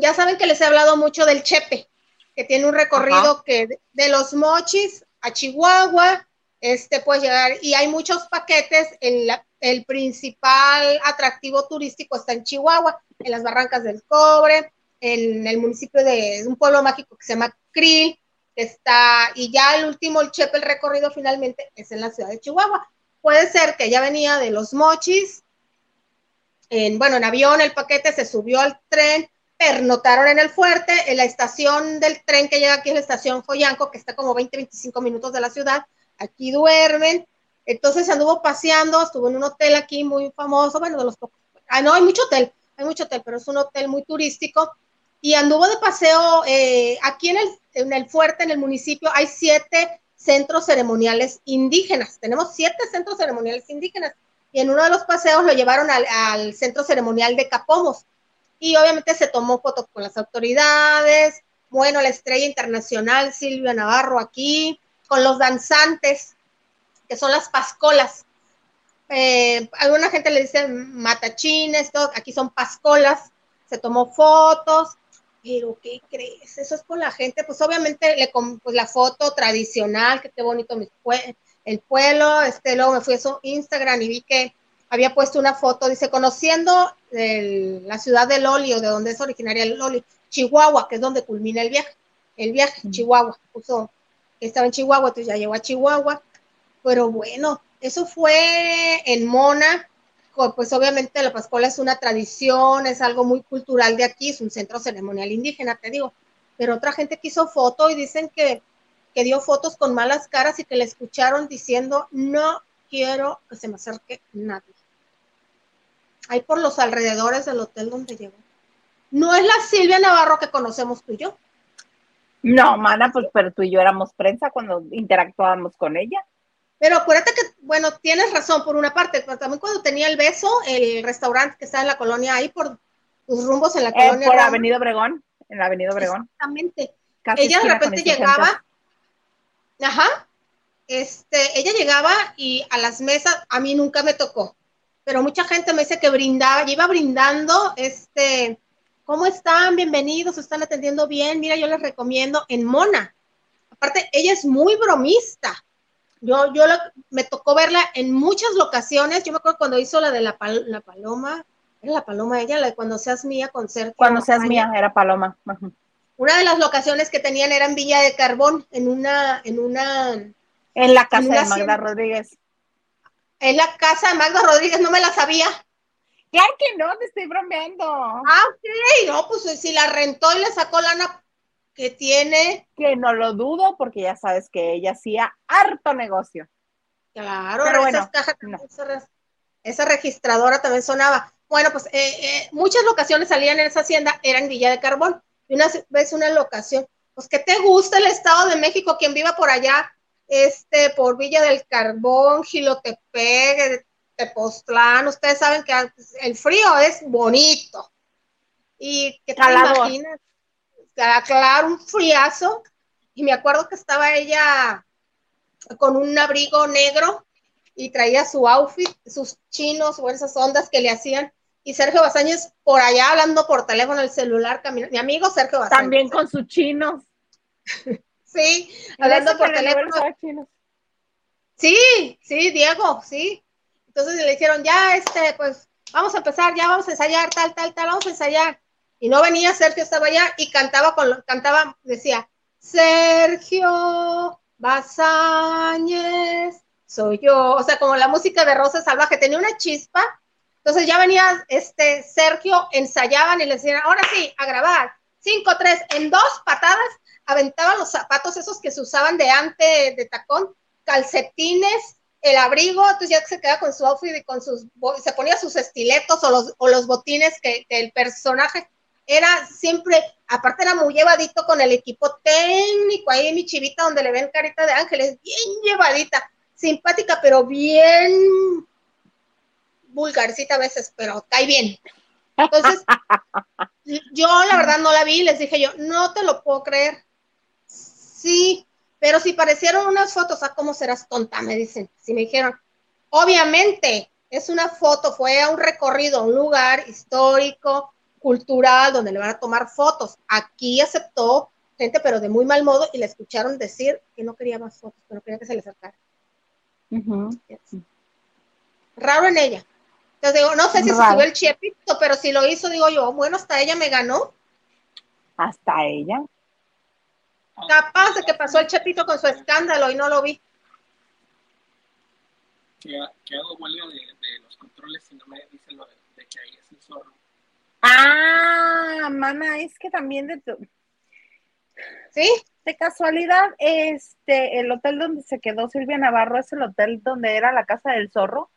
Ya saben que les he hablado mucho del Chepe, que tiene un recorrido que de los mochis a Chihuahua, este puede llegar y hay muchos paquetes. El, el principal atractivo turístico está en Chihuahua, en las Barrancas del Cobre, en el municipio de un pueblo mágico que se llama Krill, que está, y ya el último, el Chepe, el recorrido finalmente es en la ciudad de Chihuahua. Puede ser que ya venía de los mochis, en, bueno, en avión el paquete se subió al tren, pernotaron en el fuerte, en la estación del tren que llega aquí es la estación Joyanco, que está como 20, 25 minutos de la ciudad, aquí duermen. Entonces anduvo paseando, estuvo en un hotel aquí muy famoso, bueno, de los pocos. Ah, no, hay mucho hotel, hay mucho hotel, pero es un hotel muy turístico. Y anduvo de paseo eh, aquí en el, en el fuerte, en el municipio, hay siete centros ceremoniales indígenas. Tenemos siete centros ceremoniales indígenas. Y en uno de los paseos lo llevaron al, al centro ceremonial de Capomos. Y obviamente se tomó fotos con las autoridades. Bueno, la estrella internacional Silvia Navarro aquí, con los danzantes, que son las pascolas. Eh, alguna gente le dice matachines, todo, aquí son pascolas, se tomó fotos, pero ¿qué crees? Eso es con la gente, pues obviamente le pues la foto tradicional, que qué bonito el pueblo, este, luego me fui a su Instagram y vi que había puesto una foto, dice, conociendo la ciudad de Loli, o de donde es originaria Loli, Chihuahua, que es donde culmina el viaje, el viaje, Chihuahua, puso estaba en Chihuahua, entonces ya llegó a Chihuahua, pero bueno, eso fue en Mona, pues obviamente la Pascuala es una tradición, es algo muy cultural de aquí, es un centro ceremonial indígena, te digo, pero otra gente que hizo foto y dicen que, que dio fotos con malas caras y que le escucharon diciendo, no quiero que se me acerque nadie. Ahí por los alrededores del hotel donde llegó. No es la Silvia Navarro que conocemos tú y yo. No, mana, pues pero tú y yo éramos prensa cuando interactuábamos con ella. Pero acuérdate que, bueno, tienes razón por una parte, pero también cuando tenía el beso, el restaurante que está en la colonia ahí por tus rumbos en la eh, colonia. Por la Avenida Obregón, en la Avenida Obregón. Exactamente. ella de repente llegaba, ajá, este, ella llegaba y a las mesas, a mí nunca me tocó, pero mucha gente me dice que brindaba, iba brindando, este, ¿Cómo están? Bienvenidos, están atendiendo bien. Mira, yo les recomiendo en Mona. Aparte, ella es muy bromista. Yo, yo me tocó verla en muchas locaciones. Yo me acuerdo cuando hizo la de la, la paloma. Era la paloma ella, la de cuando seas mía con ser. Cuando seas mía, era paloma. Una de las locaciones que tenían era en Villa de Carbón, en una, en una En la casa de Magda Rodríguez. En la casa de Magda Rodríguez, no me la sabía. Claro que no, te estoy bromeando. Ah, ok, no, pues si la rentó y le sacó lana que tiene. Que no lo dudo, porque ya sabes que ella hacía harto negocio. Claro, Pero esas cajas, esa, registradora también sonaba. Bueno, pues eh, eh, muchas locaciones salían en esa hacienda, era en Villa de Carbón. Y una vez una locación, pues que te gusta el Estado de México, quien viva por allá, este, por Villa del Carbón, Gilotepec, Tepoztlán, ustedes saben que el frío es bonito. Y que te imaginas, claro, un friazo. Y me acuerdo que estaba ella con un abrigo negro y traía su outfit, sus chinos o esas ondas que le hacían. Y Sergio Basáñez por allá hablando por teléfono, el celular, mi amigo Sergio Basáñez. También con sus chinos. [LAUGHS] sí, hablando por teléfono. Sí, sí, Diego, sí. Entonces le dijeron, ya, este, pues, vamos a empezar, ya vamos a ensayar, tal, tal, tal, vamos a ensayar. Y no venía Sergio, estaba allá y cantaba con, cantaba, decía, Sergio Basáñez, soy yo. O sea, como la música de Rosa Salvaje, tenía una chispa. Entonces ya venía este Sergio, ensayaban y le decían, ahora sí, a grabar. Cinco, tres, en dos patadas aventaban los zapatos esos que se usaban de antes de tacón, calcetines, el abrigo, entonces ya se queda con su outfit y con sus, se ponía sus estiletos o los, o los botines que, el personaje era siempre, aparte era muy llevadito con el equipo técnico, ahí en mi chivita donde le ven carita de ángeles, bien llevadita, simpática, pero bien vulgarcita a veces, pero cae bien. Entonces, [LAUGHS] yo la verdad no la vi, les dije yo, no te lo puedo creer. Sí, pero si parecieron unas fotos, ¿a cómo serás tonta? Me dicen. Si me dijeron, obviamente, es una foto, fue a un recorrido, a un lugar histórico, cultural, donde le van a tomar fotos. Aquí aceptó gente, pero de muy mal modo, y le escucharon decir que no quería más fotos, que no quería que se le acercara. Raro en ella. Entonces digo, no sé si se subió el chepito, pero si lo hizo, digo yo, bueno, hasta ella me ganó. Hasta ella. Capaz de que pasó el Chepito con su escándalo y no lo vi. ¿Qué, hago huelga de, de, los controles si no me dicen lo de, que ahí es el zorro? Ah, mana, es que también de tu... ¿Sí? De casualidad, este, el hotel donde se quedó Silvia Navarro es el hotel donde era la casa del zorro.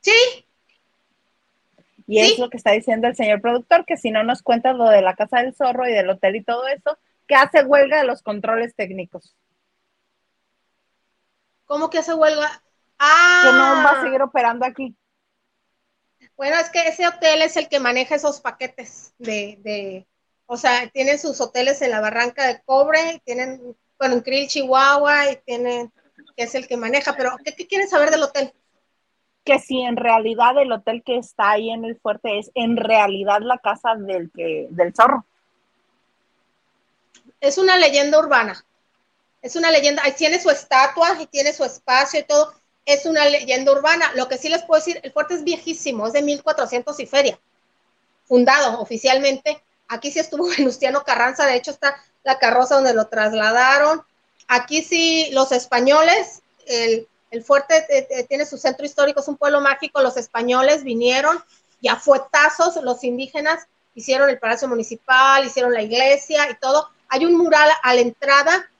Sí. Y es lo que está diciendo el señor productor, que si no nos cuentas lo de la casa del zorro y del hotel y todo eso, que hace huelga de los controles técnicos. ¿Cómo que hace huelga? Ah. Que no va a seguir operando aquí. Bueno, es que ese hotel es el que maneja esos paquetes de, de o sea, tienen sus hoteles en la Barranca de Cobre, tienen, bueno, en Krill, Chihuahua, y tienen, que es el que maneja, pero ¿qué, qué quieren saber del hotel? Que si en realidad el hotel que está ahí en el fuerte es en realidad la casa del que, del zorro es una leyenda urbana. Es una leyenda, ahí tiene su estatua y tiene su espacio y todo. Es una leyenda urbana. Lo que sí les puedo decir, el fuerte es viejísimo, es de 1400 y feria, fundado oficialmente. Aquí sí estuvo [LAUGHS] Venustiano Carranza, de hecho está la carroza donde lo trasladaron. Aquí sí los españoles, el, fuerte eh, eh, tiene su centro histórico, es un pueblo mágico, los españoles vinieron y a fuetazos los indígenas hicieron el palacio municipal, hicieron la iglesia y todo hay un mural a la entrada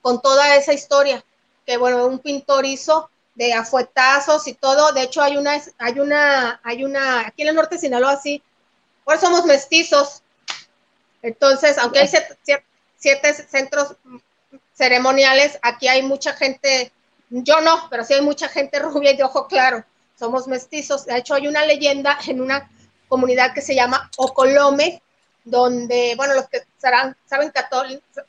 con toda esa historia, que bueno, un pintor hizo de afuetazos y todo. De hecho, hay una, hay una, hay una, aquí en el norte de Sinaloa, sí, por somos mestizos. Entonces, aunque hay siete, centros ceremoniales, aquí hay mucha gente, yo no, pero sí hay mucha gente [LAUGHS] rubia y de ojo claro. Somos mestizos. De hecho, hay una leyenda en una comunidad que se llama Ocolome, donde, bueno, los que saben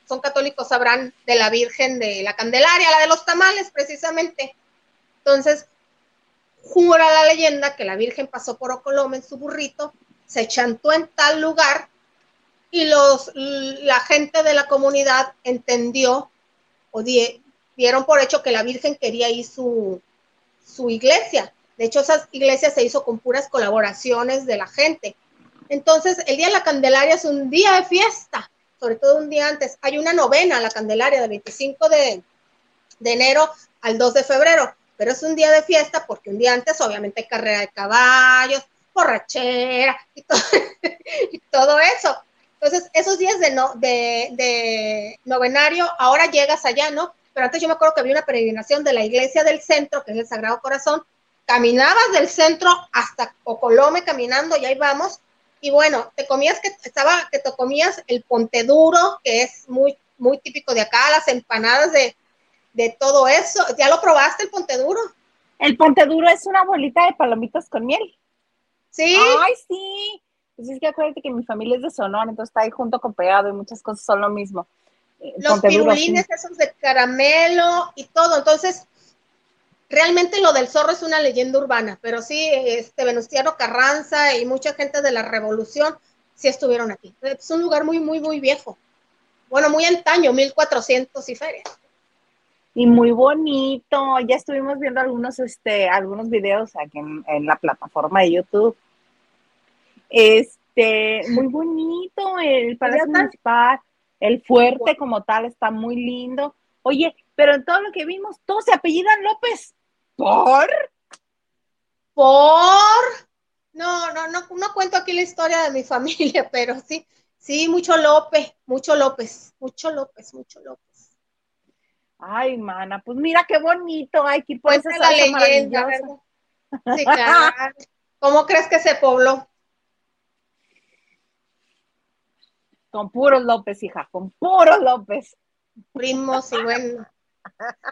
son católicos sabrán de la Virgen de la Candelaria, la de los tamales, precisamente. Entonces, jura la leyenda que la Virgen pasó por Ocoloma en su burrito, se chantó en tal lugar y los, la gente de la comunidad entendió o dieron por hecho que la Virgen quería ir su, su iglesia. De hecho, esa iglesia se hizo con puras colaboraciones de la gente. Entonces, el Día de la Candelaria es un día de fiesta, sobre todo un día antes. Hay una novena a la Candelaria del 25 de, enero al 2 de febrero, pero es un día de fiesta porque un día antes obviamente hay carrera de caballos, borrachera y todo, [LAUGHS] y todo eso. Entonces, esos días de, de, novenario, ahora llegas allá, ¿no? Pero antes yo me acuerdo que había una peregrinación de la iglesia del centro, que es el Sagrado Corazón, caminabas del centro hasta Cocolome caminando y ahí vamos. Y bueno, te comías que estaba, que te comías el ponte duro, que es muy, muy típico de acá, las empanadas de, de todo eso. ¿Ya lo probaste el ponte duro? El ponte duro es una bolita de palomitas con miel. Sí. Ay, sí. Pues es que acuérdate que mi familia es de Sonora, entonces está ahí junto con pegado y muchas cosas son lo mismo. Los duro, pirulines sí. esos de caramelo y todo. Entonces, realmente lo del zorro es una leyenda urbana, pero sí, este Venustiano Carranza y mucha gente de la revolución sí estuvieron aquí. Es un lugar muy, muy, muy viejo. Bueno, muy antaño, 1400 y feria. Y muy bonito. Ya estuvimos viendo algunos, este, algunos videos aquí en, en la plataforma de YouTube. Este, muy bonito el Palacio? Municipal, el fuerte como tal está muy lindo. Oye, pero en todo lo que vimos, todos se apellidan López. ¿Por? Por. No, no, no, no cuento aquí la historia de mi [LAUGHS] familia, pero sí, sí, mucho López, mucho López, mucho López, mucho López. Ay, mana, pues mira qué bonito. Por esa Cuenta la leyenda, maravillosa. ¿verdad? [LAUGHS] Sí, claro. ¿Cómo crees que se pobló? Con puros López, hija, con puros López. Primos y bueno.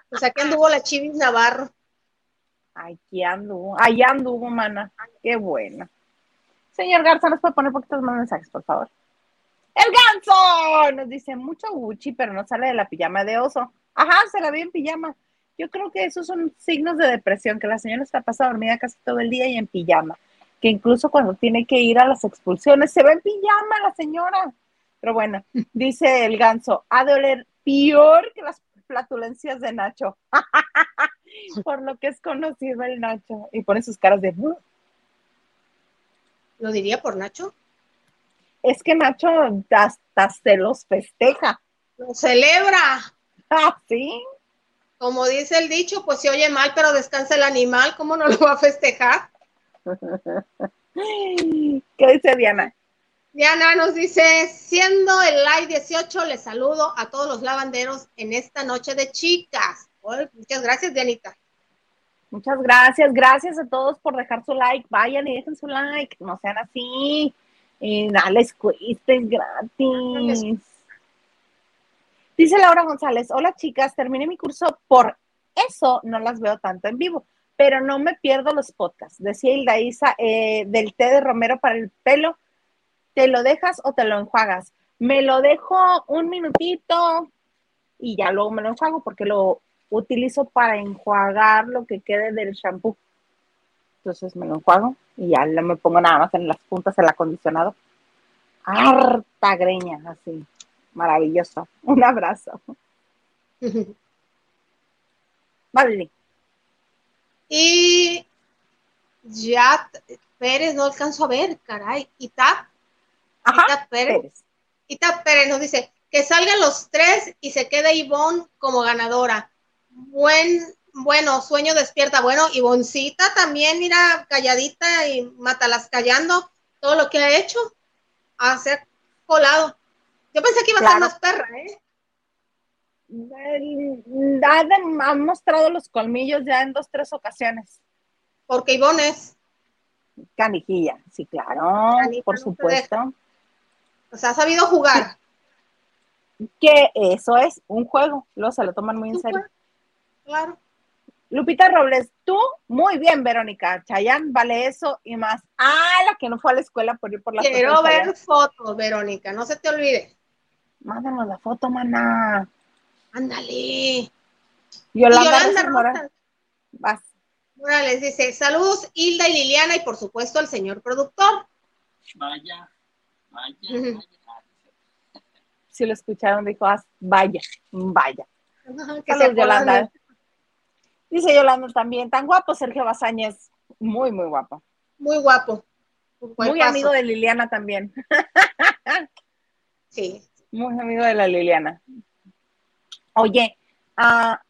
Pues aquí anduvo la Chivis Navarro. Aquí anduvo, allá anduvo, mana. Qué bueno. Señor Garza, ¿nos puede poner poquitos más mensajes, por favor? ¡El ganso! Nos dice mucho Gucci, pero no sale de la pijama de oso. Ajá, se la ve en pijama. Yo creo que esos son signos de depresión, que la señora está pasada dormida casi todo el día y en pijama. Que incluso cuando tiene que ir a las expulsiones, se ve en pijama la señora. Pero bueno, [LAUGHS] dice el ganso, ha de oler peor que las flatulencias de Nacho. [LAUGHS] [LAUGHS] Por lo que es conocido el Nacho. Y pone sus caras de... ¿Lo diría por Nacho? Es que Nacho hasta se los festeja. Lo celebra. [LAUGHS] ¿Ah, sí? Como dice el dicho, pues se oye mal, pero descansa el animal. ¿Cómo no lo va a festejar? [LAUGHS] ¿Qué dice Diana? Diana nos dice, siendo el live 18, les saludo a todos los lavanderos en esta noche de chicas. Muchas gracias, Dianita. Muchas gracias, gracias a todos por dejar su like. Vayan y dejen su like, no sean así. Y dale cuistes gratis. Dice Laura González, hola chicas, terminé mi curso, por eso no las veo tanto en vivo, pero no me pierdo los podcasts. Decía Hilda Isa, eh, del té de romero para el pelo, ¿te lo dejas o te lo enjuagas? Me lo dejo un minutito y ya luego me lo enjuago porque lo utilizo para enjuagar lo que quede del shampoo. Entonces me lo enjuago y ya no me pongo nada más en las puntas el acondicionado. Harta greña, así. Maravilloso. [LAUGHS] Un abrazo. [LAUGHS] Vale. Y ya Pérez no alcanzo a ver, caray. Y Tap, Pérez, Pérez. y Tap Pérez nos dice que salgan los tres y se quede Ivonne como ganadora. Buen, bueno, sueño despierta. Bueno, Ivoncita también, mira, calladita y mátalas callando todo lo que ha hecho. A ser colado. Yo pensé que iba a ser más perra, ¿eh? Ha, mostrado los colmillos ya en dos, tres ocasiones. Porque Ivonne es, Canijilla, sí, claro, por no supuesto. o sea, ha sabido jugar. Que eso es un juego, luego se lo toman muy en serio. Claro. Lupita Robles, tú, muy bien, Verónica. Chayán vale eso y más. Ah, la que no fue a la escuela por ir por la Quiero ver fotos, Verónica, no se te olvide. Mándanos la foto, mana. Ándale. Yolanda, Yolanda Rosas. Vas. Morales dice, saludos Hilda y Liliana y por supuesto al señor productor. Vaya, vaya, vaya. Si lo escucharon, dijo, "Ah, vaya, vaya. Saludos, Yolanda. Dice Yolanda también, tan guapo Sergio Bazáñez. Muy, muy guapo. Muy guapo. Muy amigo de Liliana también. Sí. Muy amigo de la Liliana. Oye, ah,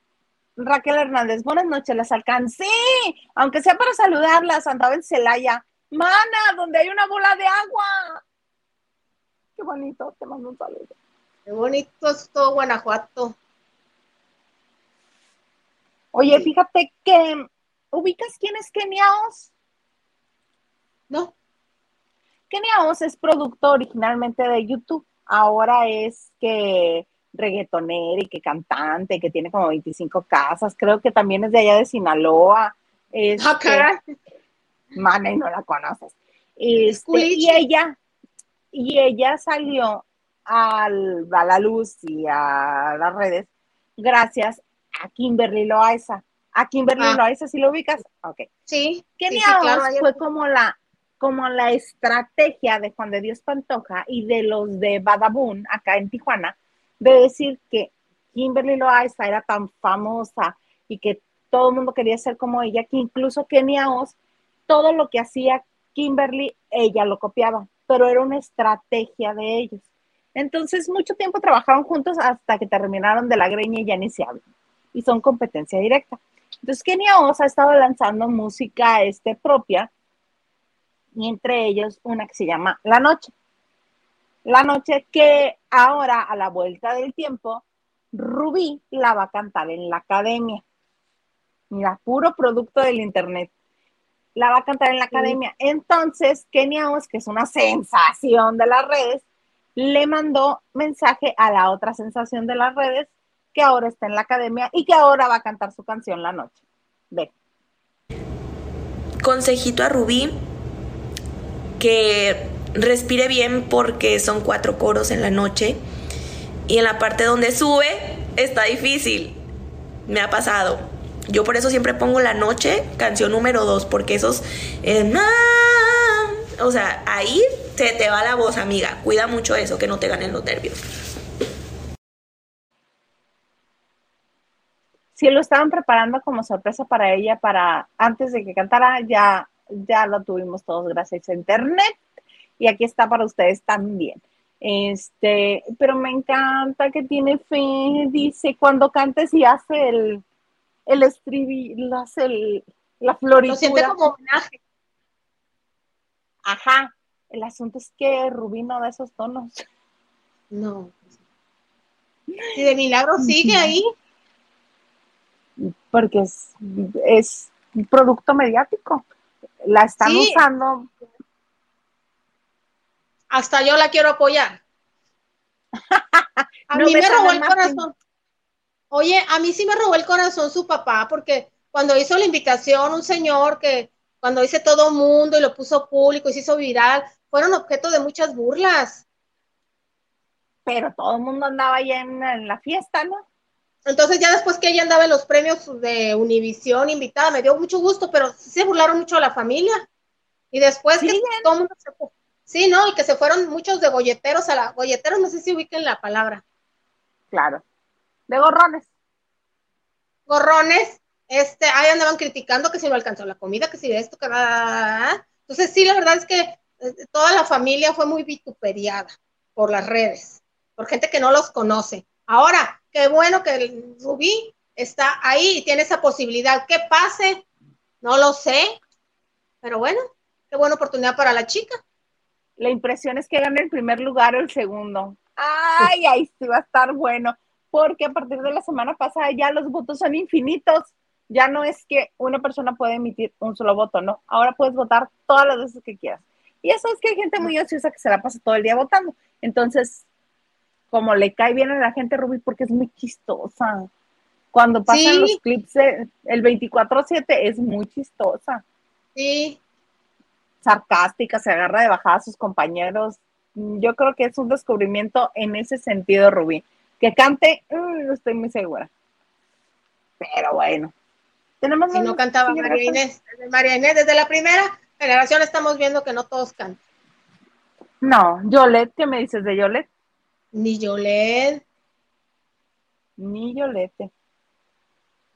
Raquel Hernández, buenas noches, las alcancé, aunque sea para saludarlas, andaba en Celaya. Mana, donde hay una bola de agua. Qué bonito, te mando un saludo. Qué bonito es todo Guanajuato. Oye, fíjate que, ¿ubicas quién es Kenia Oz? No. Kenia Oz es producto originalmente de YouTube. Ahora es que reggaetonera y que cantante, que tiene como 25 casas. Creo que también es de allá de Sinaloa. Este, Ah, caray. Mana y no la conoces. Este, y ella, y ella salió al- a la luz y a las redes gracias a Kimberly Loaiza. A Kimberly Ah. Loaiza, ¿sí lo ubicas? Ok. Sí. Kenia sí, sí, claro, Oz ahí- fue como la, como la estrategia de Juan de Dios Pantoja y de los de Badabun acá en Tijuana, de decir que Kimberly Loaiza era tan famosa y que todo el mundo quería ser como ella, que incluso Kenia Oz, todo lo que hacía Kimberly, ella lo copiaba, pero era una estrategia de ellos. Entonces, mucho tiempo trabajaron juntos hasta que terminaron de la greña y ya ni se hablan. Y son competencia directa. Entonces, Kenia Oz ha estado lanzando música este, propia, y entre ellos una que se llama La Noche. La Noche que ahora, a la vuelta del tiempo, Rubí la va a cantar en la academia. Mira, puro producto del internet. La va a cantar en la academia. Entonces, Kenia Oz, que es una sensación de las redes, le mandó mensaje a la otra sensación de las redes que ahora está en la academia y que ahora va a cantar su canción La Noche. Ve. consejito a Rubí que respire bien porque son cuatro coros en la noche y en la parte donde sube está difícil. Me ha pasado. Yo por eso siempre pongo la noche, canción número dos, porque esos... eh, o sea, ahí se te va la voz, amiga. Cuida mucho eso, que no te ganen los nervios. Si lo estaban preparando como sorpresa para ella, para antes de que cantara, ya, ya lo tuvimos todos gracias a internet. Y aquí está para ustedes también. Este, pero me encanta que tiene fe, dice, cuando cantes y hace el, el estribillo, hace el, la Lo floritura. siente como homenaje. Ajá. El asunto es que Rubí no da esos tonos. No. Y de milagro sigue ahí. Porque es, es un producto mediático. La están Sí. usando. Hasta yo la quiero apoyar. [LAUGHS] A No mí me robó el corazón. Oye, a mí sí me robó el corazón su papá, porque cuando hizo la invitación, un señor que cuando hice todo mundo y lo puso público y se hizo viral, fueron objeto de muchas burlas. Pero todo el mundo andaba ya en, en la fiesta, ¿no? Entonces ya después que ella andaba en los premios de Univisión invitada, me dio mucho gusto, pero sí se burlaron mucho de la familia. Y después que todo el mundo se fue. Sí, ¿no? Y que se fueron muchos de golleteros a la... Golleteros, no sé si ubiquen la palabra. Claro. De gorrones. gorrones, este, ahí andaban criticando que si no alcanzó la comida, que si esto, que. Entonces, sí, la verdad es que eh, toda la familia fue muy vituperiada por las redes, por gente que no los conoce. Ahora, qué bueno que el Rubí está ahí y tiene esa posibilidad. ¿Qué pase? No lo sé, pero bueno, qué buena oportunidad para la chica. La impresión es que gane el primer lugar o el segundo. Ay, ahí sí va a estar bueno. Porque a partir de la semana pasada ya los votos son infinitos. Ya no es que una persona puede emitir un solo voto, ¿no? Ahora puedes votar todas las veces que quieras. Y eso es que hay gente muy ociosa que se la pasa todo el día votando. Entonces, como le cae bien a la gente, Rubí, porque es muy chistosa. Cuando pasan Sí. los clips, el 24-7 es muy chistosa. Sí, sarcástica, se agarra de bajada a sus compañeros. Yo creo que es un descubrimiento en ese sentido, Rubí. Que cante, mm, no estoy muy segura. Pero bueno. Tenemos si no cantaba María. Inés, desde María Inés, desde la primera generación estamos viendo que no todos cantan. No, Yolet, ¿qué me dices de Yolet? Ni Yoled, Ni Yolete.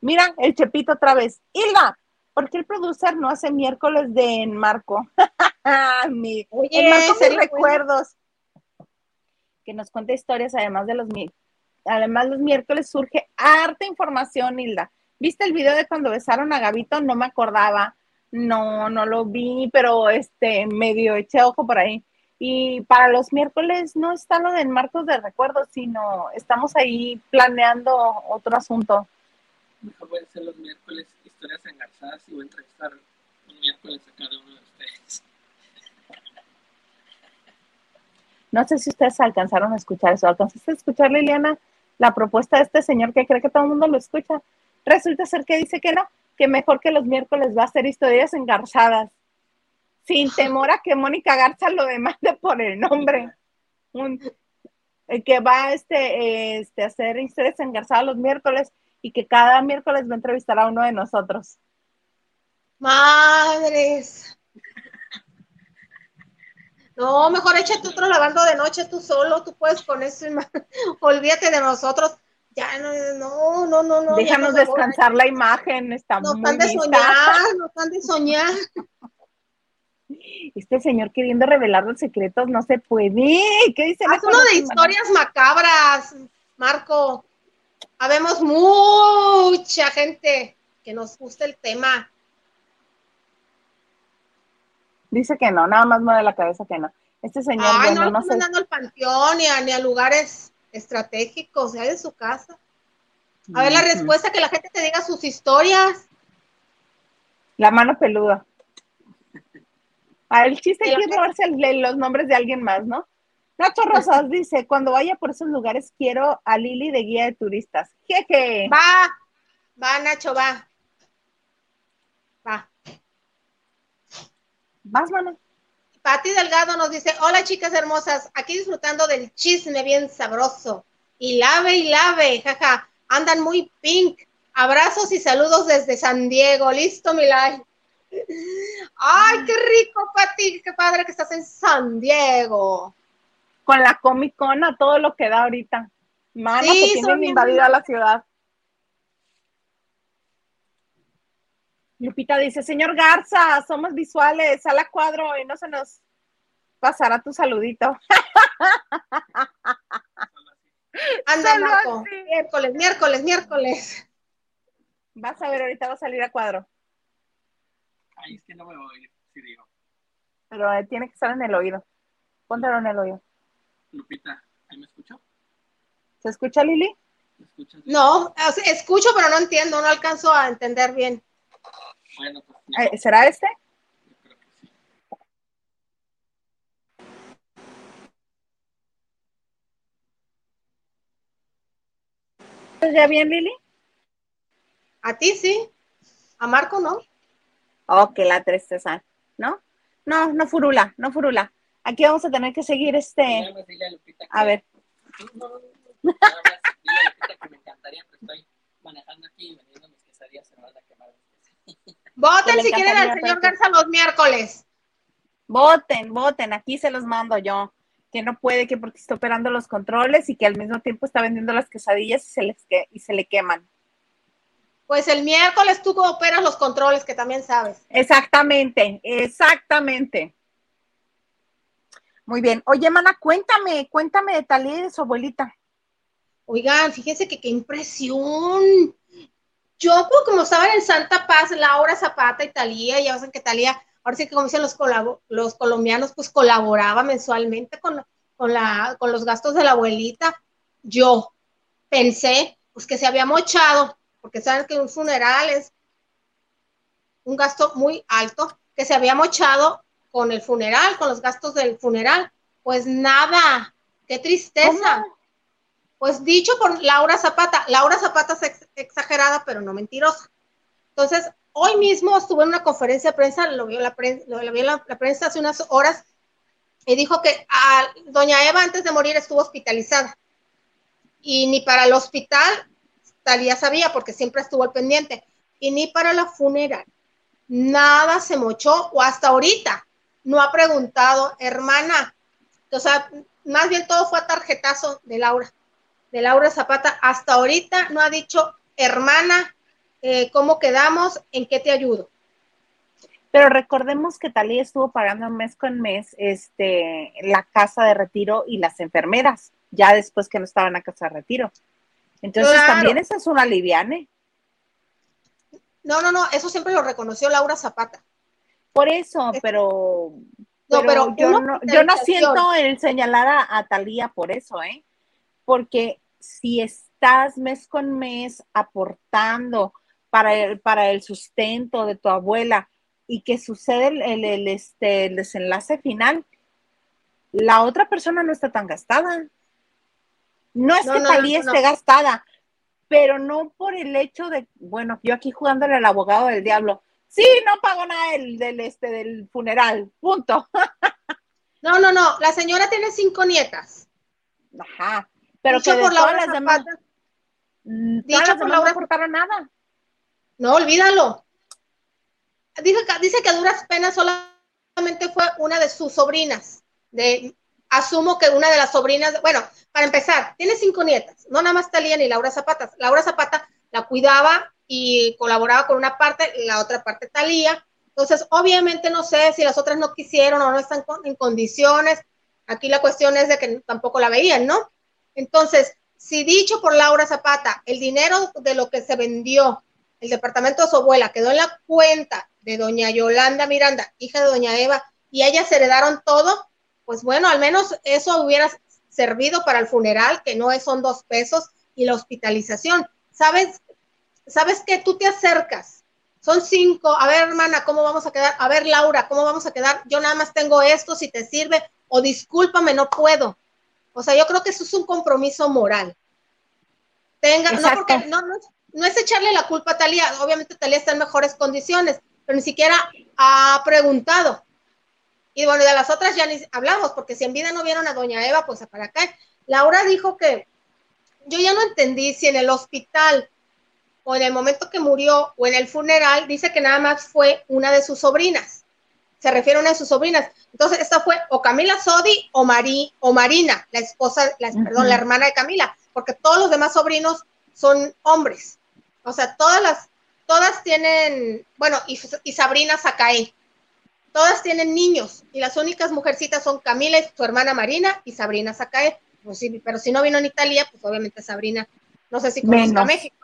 Mira, el Chepito otra vez. Hilda, ¿por qué el producer no hace miércoles de enmarco? [LAUGHS] Mi, Oye, enmarco mis bueno. recuerdos. Que nos cuente historias, además de los mi- además los miércoles surge harta información, Hilda. ¿Viste el video de cuando besaron a Gabito? No me acordaba. No, no lo vi, pero este medio eché ojo por ahí. Y para los miércoles no está lo del marcos de recuerdo, sino estamos ahí planeando otro asunto. Mejor voy a hacer los miércoles historias engarzadas y voy a entrevistar un miércoles a cada uno de ustedes. No sé si ustedes alcanzaron a escuchar eso. ¿Alcanzaste a escuchar, Liliana, la propuesta de este señor que cree que todo el mundo lo escucha? Resulta ser que dice que no, que mejor que los miércoles va a ser historias engarzadas, sin temor a que Mónica Garza lo demande por el nombre. Un, que va este, este, a hacer historias engarzadas los miércoles y que cada miércoles va a entrevistar a uno de nosotros. Madres. No, mejor échate otro lavando de noche tú solo, tú puedes con eso, [LAUGHS] olvídate de nosotros. Ya, no, no, no, no. Déjanos descansar la imagen, está no muy están de soñar, no están de soñar. Este señor queriendo revelar los secretos no se puede. ¿Qué dice? Haz uno de historias macabras, Marco. Habemos mucha gente que nos gusta el tema. Dice que no, nada más mueve la cabeza que no. Este señor, Ay, bueno, no, no lo sé. están dando al panteón ni a, ni a lugares estratégicos, ya de su casa. A ver la respuesta, que la gente te diga sus historias. La mano peluda. Ah, el chiste aquí es robarse el- los nombres de alguien más, ¿no? Nacho Rosas dice, cuando vaya por esos lugares quiero a Lili de guía de turistas. Jeje. Va, va, Nacho, va. Va. Vas, mano. Pati Delgado nos dice, hola chicas hermosas, aquí disfrutando del chisme bien sabroso. Y lave y lave, jaja, andan muy pink. Abrazos y saludos desde San Diego. Listo, mi live. Ay, qué rico, Pati, qué padre que estás en San Diego. Con la Comic Con a todo lo que da ahorita. Mano, Sí, que tienen invadida la ciudad. Lupita dice, señor Garza, somos visuales, a la cuadro y no se nos pasará tu saludito. Anda, Marco. Miércoles, miércoles, miércoles. Vas a ver, ahorita va a salir a cuadro. Ay, es que no me voy a oír, si digo. Pero eh, tiene que estar en el oído. Póntelo en el oído. Lupita, ¿ahí me escuchó? ¿Se escucha, Lili? ¿Me escuchas? bien? No, o sea, escucho, pero no entiendo, no alcanzo a entender bien. Bueno, pues Eh, ¿Será este? yo creo que sí. ¿Estás ya bien, Lili? A ti sí, a Marco no. Oh, que la tristeza, ¿no? No, no furula, no furula. Aquí vamos a tener que seguir este. Nada más dile a Lupita que... A ver, No, no, no, no. Nada más dile a Lupita que me encantaría, pero estoy manejando aquí y vendiendo mis quesadillas, se me van a quemar. Voten si quieren al señor. Garza los miércoles. voten, voten, aquí se los mando yo. Que no puede, que porque está operando los controles y que al mismo tiempo está vendiendo las quesadillas y se, les que, y se le queman. Pues el miércoles tú operas los controles, que también sabes. Exactamente, exactamente. Muy bien. Oye, mana, cuéntame, cuéntame de Talía y de su abuelita. Oigan, fíjense que qué impresión. Yo, pues, como estaban en Santa Paz, Laura Zapata y Talía, ya saben que Talía, ahora sí que como dicen los, los colombianos, pues colaboraba mensualmente con, con, la, con los gastos de la abuelita. Yo pensé, pues que se había mochado, porque saben que un funeral es un gasto muy alto, que se había mochado con el funeral, con los gastos del funeral. Pues nada, qué tristeza. ¿Cómo? Pues dicho por Laura Zapata. Laura Zapata es ex- exagerada, pero no mentirosa. Entonces, hoy mismo estuve en una conferencia de prensa, lo vio la, prensa, lo, lo vio la, la prensa hace unas horas, y dijo que a doña Eva antes de morir estuvo hospitalizada. Y ni para el hospital, Talía sabía, porque siempre estuvo al pendiente, y ni para la funeral. Nada se mochó, o hasta ahorita no ha preguntado, hermana. O sea, más bien todo fue a tarjetazo de Laura de Laura Zapata, hasta ahorita no ha dicho, hermana, eh, ¿cómo quedamos? ¿En qué te ayudo? Pero recordemos que Talía estuvo pagando mes con mes este, la casa de retiro y las enfermeras, ya después que no estaban a casa de retiro. Entonces Claro. también esa es una liviane. No, no, no, eso siempre lo reconoció Laura Zapata. Por eso, pero, No, pero yo, no, yo siento el señalar a, a Talía por eso, ¿eh? Porque si estás mes con mes aportando para el, para el sustento de tu abuela y que sucede el, el- el, este, el desenlace final, la otra persona no está tan gastada. No es No, que no, Talía esté gastada, pero no por el hecho de, bueno, yo aquí jugándole al abogado del diablo. Sí, no pago nada del, del, este, del funeral, punto. [LAUGHS] No, no, no, la señora tiene cinco nietas. Ajá. Pero Dicho que de por todas Laura las demás, mm, dicho las por demás no aportaron nada. No, olvídalo. Dice que, dice que a duras penas solamente fue una de sus sobrinas. De, asumo que una de las sobrinas, bueno, para empezar, tiene cinco nietas, no nada más Talía ni Laura Zapata. Laura Zapata la cuidaba y colaboraba con una parte, la otra parte Talía. Entonces, obviamente no sé si las otras no quisieron o no están en condiciones. Aquí la cuestión es de que tampoco la veían, ¿no? Entonces, si dicho por Laura Zapata, el dinero de lo que se vendió el departamento de su abuela quedó en la cuenta de doña Yolanda Miranda, hija de doña Eva, y ellas heredaron todo, pues bueno, al menos eso hubiera servido para el funeral, que no son dos pesos, y la hospitalización. ¿Sabes? ¿Sabes que Tú te acercas, son cinco, a ver hermana, ¿cómo vamos a quedar? A ver Laura, ¿cómo vamos a quedar? Yo nada más tengo esto, si te sirve, o discúlpame, no puedo. O sea, yo creo que eso es un compromiso moral. Tenga, no porque no, no, no es echarle la culpa a Talía, obviamente Talía está en mejores condiciones, pero ni siquiera ha preguntado. Y bueno, de las otras ya ni hablamos, porque si en vida no vieron a doña Eva, pues para acá. Laura dijo que yo ya no entendí si en el hospital o en el momento que murió o en el funeral, dice que nada más fue una de sus sobrinas. Se refiere a una de sus sobrinas. Entonces, esta fue o Camila Sodi o, Mari, o Marina, la esposa, la, perdón, la hermana de Camila, porque todos los demás sobrinos son hombres. O sea, todas las, todas tienen, bueno, y, y Sabrina Sacaé, todas tienen niños, y las únicas mujercitas son Camila y su hermana Marina y Sabrina Sacaé. Pues sí, pero si no vino en Italia, pues obviamente Sabrina, no sé si conozca Menos. México.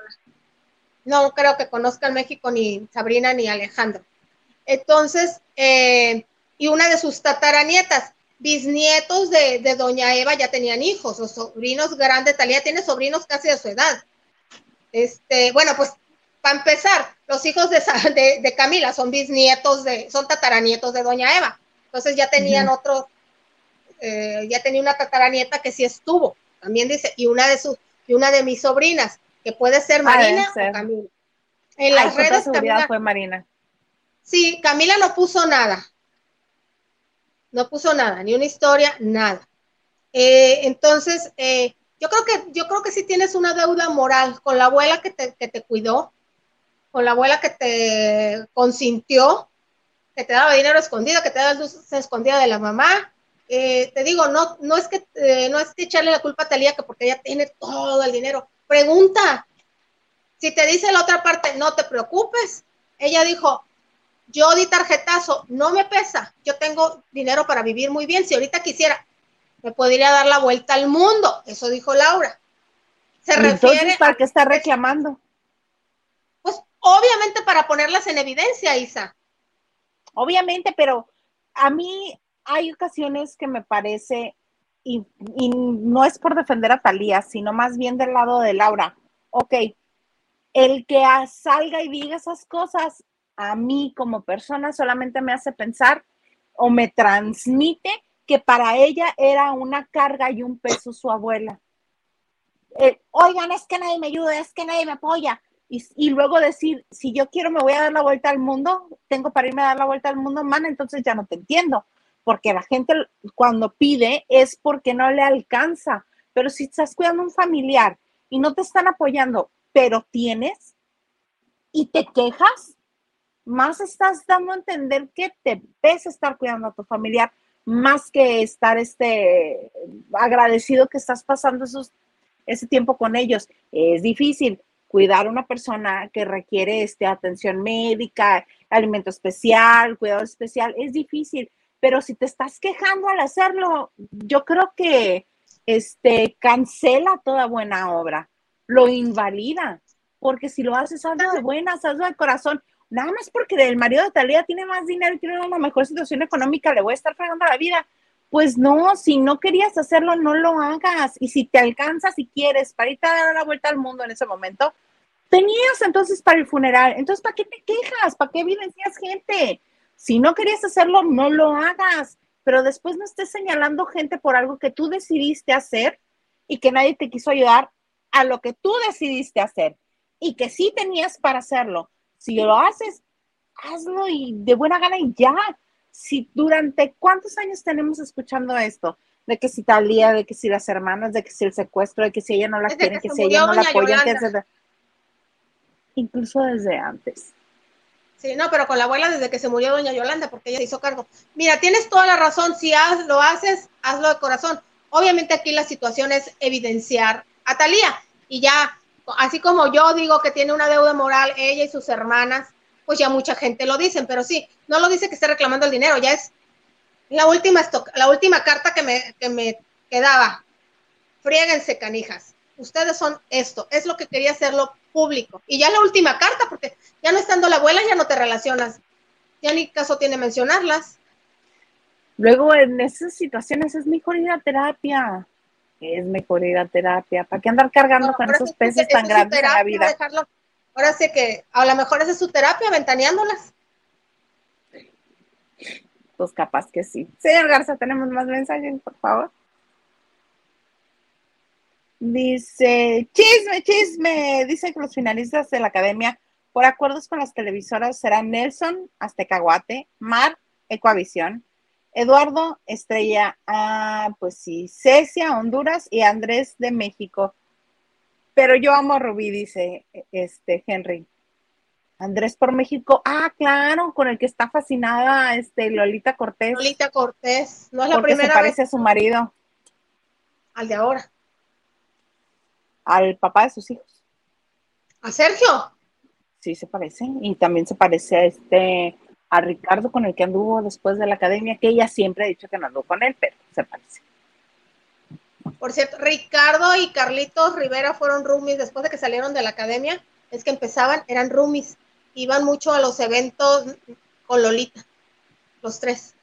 No creo que conozcan México ni Sabrina ni Alejandro. Entonces, eh, y una de sus tataranietas, bisnietos de, de doña Eva ya tenían hijos, los sobrinos grandes, Talía tiene sobrinos casi de su edad. Este, bueno, pues para empezar, los hijos de, Sa- de, de Camila son bisnietos de, son tataranietos de doña Eva. Entonces ya tenían Ujú. otros, eh, ya tenía una tataranieta que sí estuvo, también dice, y una de sus, y una de mis sobrinas, que puede ser Marina ser. o Camila. En Ay, las toda redes Camila, fue Marina. Sí, Camila no puso nada. No puso nada, ni una historia, nada. Eh, entonces, eh, yo creo que, yo creo que sí tienes una deuda moral con la abuela que te, que te cuidó, con la abuela que te consintió, que te daba dinero escondido, que te daba luz escondida de la mamá. Eh, te digo, no, no es que eh, no es que echarle la culpa a Talía que porque ella tiene todo el dinero. Pregunta. Si te dice la otra parte, no te preocupes. Ella dijo, yo di tarjetazo, no me pesa, yo tengo dinero para vivir muy bien, si ahorita quisiera, me podría dar la vuelta al mundo, eso dijo Laura. Se Entonces, refiere, ¿para qué está reclamando? Obviamente para ponerlas en evidencia, Isa. Obviamente, pero a mí hay ocasiones que me parece, y, no es por defender a Talía, sino más bien del lado de Laura. Ok, el que salga y diga esas cosas, a mí como persona solamente me hace pensar o me transmite que para ella era una carga y un peso su abuela. Eh, Oigan, es que nadie me ayuda, es que nadie me apoya. Y, luego decir, si yo quiero me voy a dar la vuelta al mundo, tengo para irme a dar la vuelta al mundo, man, entonces ya no te entiendo, porque la gente cuando pide es porque no le alcanza, pero si estás cuidando a un familiar y no te están apoyando, pero tienes y te quejas, más estás dando a entender que te ves estar cuidando a tu familiar, más que estar este, agradecido que estás pasando esos, ese tiempo con ellos. Es difícil cuidar a una persona que requiere este, atención médica, alimento especial, cuidado especial, es difícil, pero si te estás quejando al hacerlo, yo creo que este, cancela toda buena obra, lo invalida, porque si lo haces, hazlo de buenas, hazlo de corazón. Nada más porque el marido de Talía tiene más dinero y tiene una mejor situación económica, le voy a estar fregando la vida. Pues no, si no querías hacerlo, no lo hagas. Y si te alcanza, si quieres, para irte a dar la vuelta al mundo en ese momento, tenías entonces para el funeral. Entonces, ¿para qué te quejas? ¿Para qué evidencias gente? Si no querías hacerlo, no lo hagas. Pero después no estés señalando gente por algo que tú decidiste hacer y que nadie te quiso ayudar a lo que tú decidiste hacer y que sí tenías para hacerlo. Si lo haces, hazlo y de buena gana y ya si durante cuántos años tenemos escuchando esto, de que si Talía, de que si las hermanas, de que si el secuestro, de que si ella no la quiere, que, si ella no la apoya, incluso desde antes. Sí, no, pero con la abuela desde que se murió doña Yolanda, porque ella hizo cargo. Mira, tienes toda la razón, si lo haces, hazlo de corazón. Obviamente aquí la situación es evidenciar a Talía y ya, así como yo digo que tiene una deuda moral ella y sus hermanas, pues ya mucha gente lo dicen, pero sí, no lo dice que esté reclamando el dinero, ya es la última, la última carta que me, que me quedaba. Friéguense, canijas. Ustedes son esto, es lo que quería hacerlo público. Y ya la última carta, porque ya no estando la abuela, ya no te relacionas. Ya ni caso tiene mencionarlas. Luego, en esas situaciones es mejor ir a terapia. Es mejor ir a terapia. ¿Para qué andar cargando con esos peces tan grandes en la vida? Dejarlo Ahora sí que a lo mejor esa es su terapia, ventaneándolas. Pues capaz que sí. Señor Garza, tenemos más mensajes, por favor. Dice, chisme, chisme. Dice que los finalistas de la academia, por acuerdos con las televisoras, serán Nelson, Aztecaguate, Mar, Ecuavisión, Eduardo, Estrella, ah, pues sí, Cecia, Honduras y Andrés de México. Pero yo amo a Rubí, dice este Henry. Andrés por México. Ah, claro, con el que está fascinada este Lolita Cortés. Lolita Cortés, no es la primera se parece a su marido. Al de ahora. Al papá de sus hijos. ¿A Sergio? Sí, se parece. Y también se parece a este a Ricardo con el que anduvo después de la academia, que ella siempre ha dicho que no anduvo con él, pero se parece. Por cierto, Ricardo y Carlitos Rivera fueron roomies después de que salieron de la academia. Es que empezaban, eran roomies. Iban mucho a los eventos con Lolita, los tres.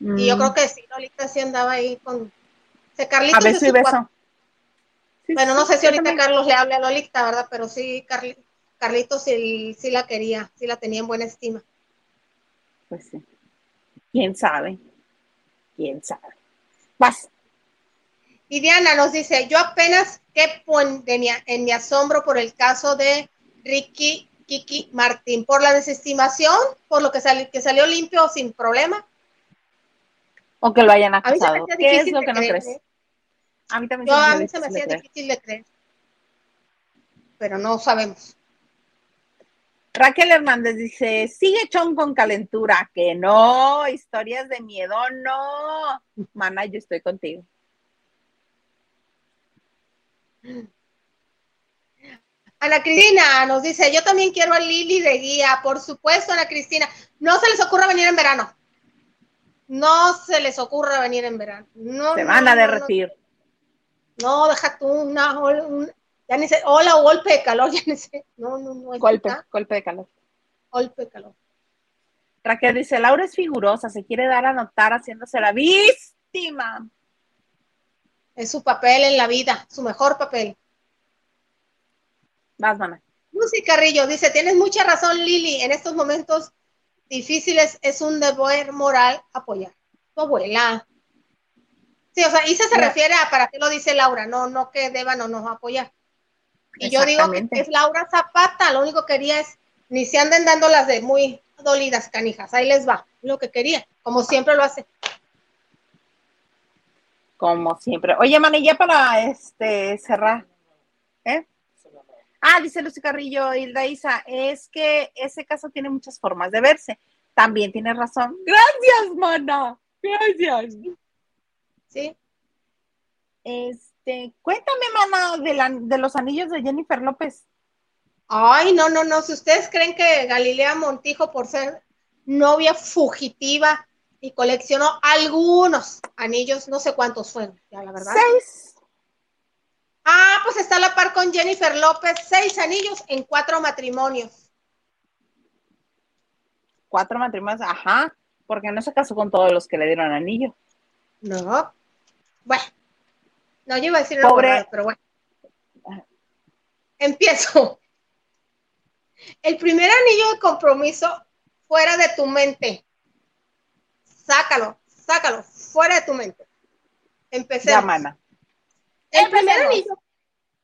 Y yo mm. creo que sí, Lolita sí andaba ahí con. Carlitos a y beso. bueno, no sé si ahorita Carlos le habla a Lolita, ¿verdad? Pero sí, Carlitos sí, sí la quería, sí la tenía en buena estima. Pues sí. ¿Quién sabe? ¿Quién sabe? Vas. Y Diana nos dice, yo apenas que en mi asombro por el caso de Ricky Kiki Martín, por la desestimación, por lo que, que salió limpio sin problema. O que lo hayan acusado. ¿Qué es lo que no crees? ¿eh? A mí también a mí se me hacía difícil de creer. Pero no sabemos. Raquel Hernández dice, sigue chon con calentura, que no, historias de miedo, no. Mana, yo estoy contigo. Ana Cristina nos dice, yo también quiero a Lili de guía, por supuesto, Ana Cristina. No se les ocurra venir en verano. No se les ocurra venir en verano. No, se van a derretir. No, deja tú una, ya ni sé, hola, golpe de calor, [LAUGHS] ya ni sé. No, no, no. Golpe, golpe de calor. Golpe de calor. Raquel dice, Laura es figurosa, se quiere dar a notar haciéndose la víctima. Es su papel en la vida, su mejor papel. Vas, mamá. Lucy Carrillo dice, tienes mucha razón, Lili, en estos momentos difíciles es un deber moral apoyar. Tu abuela. Sí, o sea, Isa se refiere a para qué lo dice Laura, no, no que deban o no apoyar. Y yo digo que es Laura Zapata, lo único que quería es, ni se anden dando las de muy dolidas canijas, ahí les va, lo que quería, como siempre lo hace como siempre. Oye, manilla para este cerrar. ¿Eh? Ah, dice Lucy Carrillo, Hilda Isa, es que ese caso tiene muchas formas de verse. También tiene razón. Gracias, mana. Gracias. Sí. Este, cuéntame, mana, de, la, de los anillos de Jennifer López. Ay, no, no, no. Si ustedes creen que Galilea Montijo, por ser novia fugitiva y coleccionó algunos anillos, no sé cuántos fueron, ya la verdad. Seis. Ah, pues está a la par con Jennifer López, seis anillos en cuatro matrimonios. Cuatro matrimonios, ajá, porque no se casó con todos los que le dieron anillo. No. Bueno. No, yo iba a decir una Pobre- pero bueno. Empiezo. El primer anillo de compromiso fuera de tu mente. Sácalo, sácalo, fuera de tu mente. Empecemos. Ya, mana. El primer anillo,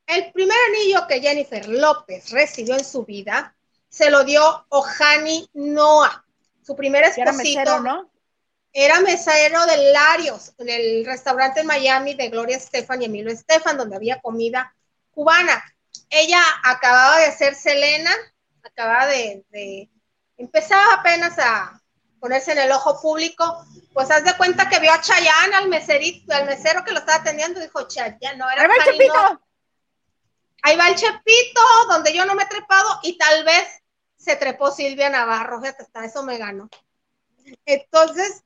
el primer anillo que Jennifer López recibió en su vida se lo dio Ohani Noah, su primer Que era esposito. mesero, ¿no? Era mesero de Larios, en el restaurante en Miami de Gloria Estefan y Emilio Estefan, donde había comida cubana. Ella acababa de ser Selena, acababa de, de- empezaba apenas a ponerse en el ojo público, pues haz de cuenta que vio a Chayanne, al meserito, al mesero que lo estaba atendiendo, dijo Chayanne, no era ¡Ahí va el Chepito! Ahí va el Chepito, donde yo no me he trepado y tal vez se trepó Silvia Navarro, fíjate, hasta eso me ganó. Entonces,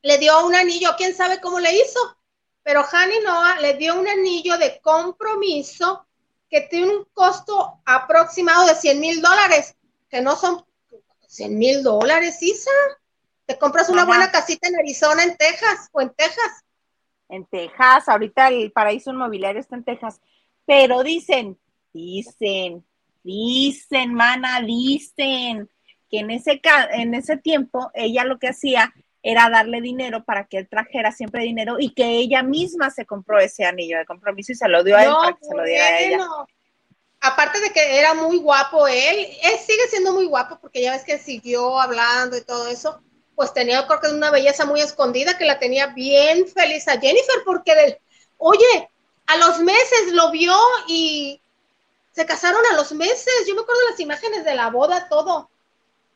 le dio un anillo, quién sabe cómo le hizo, pero Hani Noah le dio un anillo de compromiso que tiene un costo aproximado de 100 mil dólares, que no son 100 mil dólares, Isa. Te compras una Ajá. buena casita en Arizona, en Texas, o en Texas. En Texas, ahorita el paraíso inmobiliario está en Texas. Pero dicen, dicen, dicen, mana, dicen que en ese, en ese tiempo ella lo que hacía era darle dinero para que él trajera siempre dinero y que ella misma se compró ese anillo de compromiso y se lo dio a él No, para que se lo diera a ella. Aparte de que era muy guapo él, él sigue siendo muy guapo porque ya ves que siguió hablando y todo eso, pues tenía creo que una belleza muy escondida que la tenía bien feliz a Jennifer porque del, oye, a los meses lo vio y se casaron a los meses. Yo me acuerdo las imágenes de la boda, todo.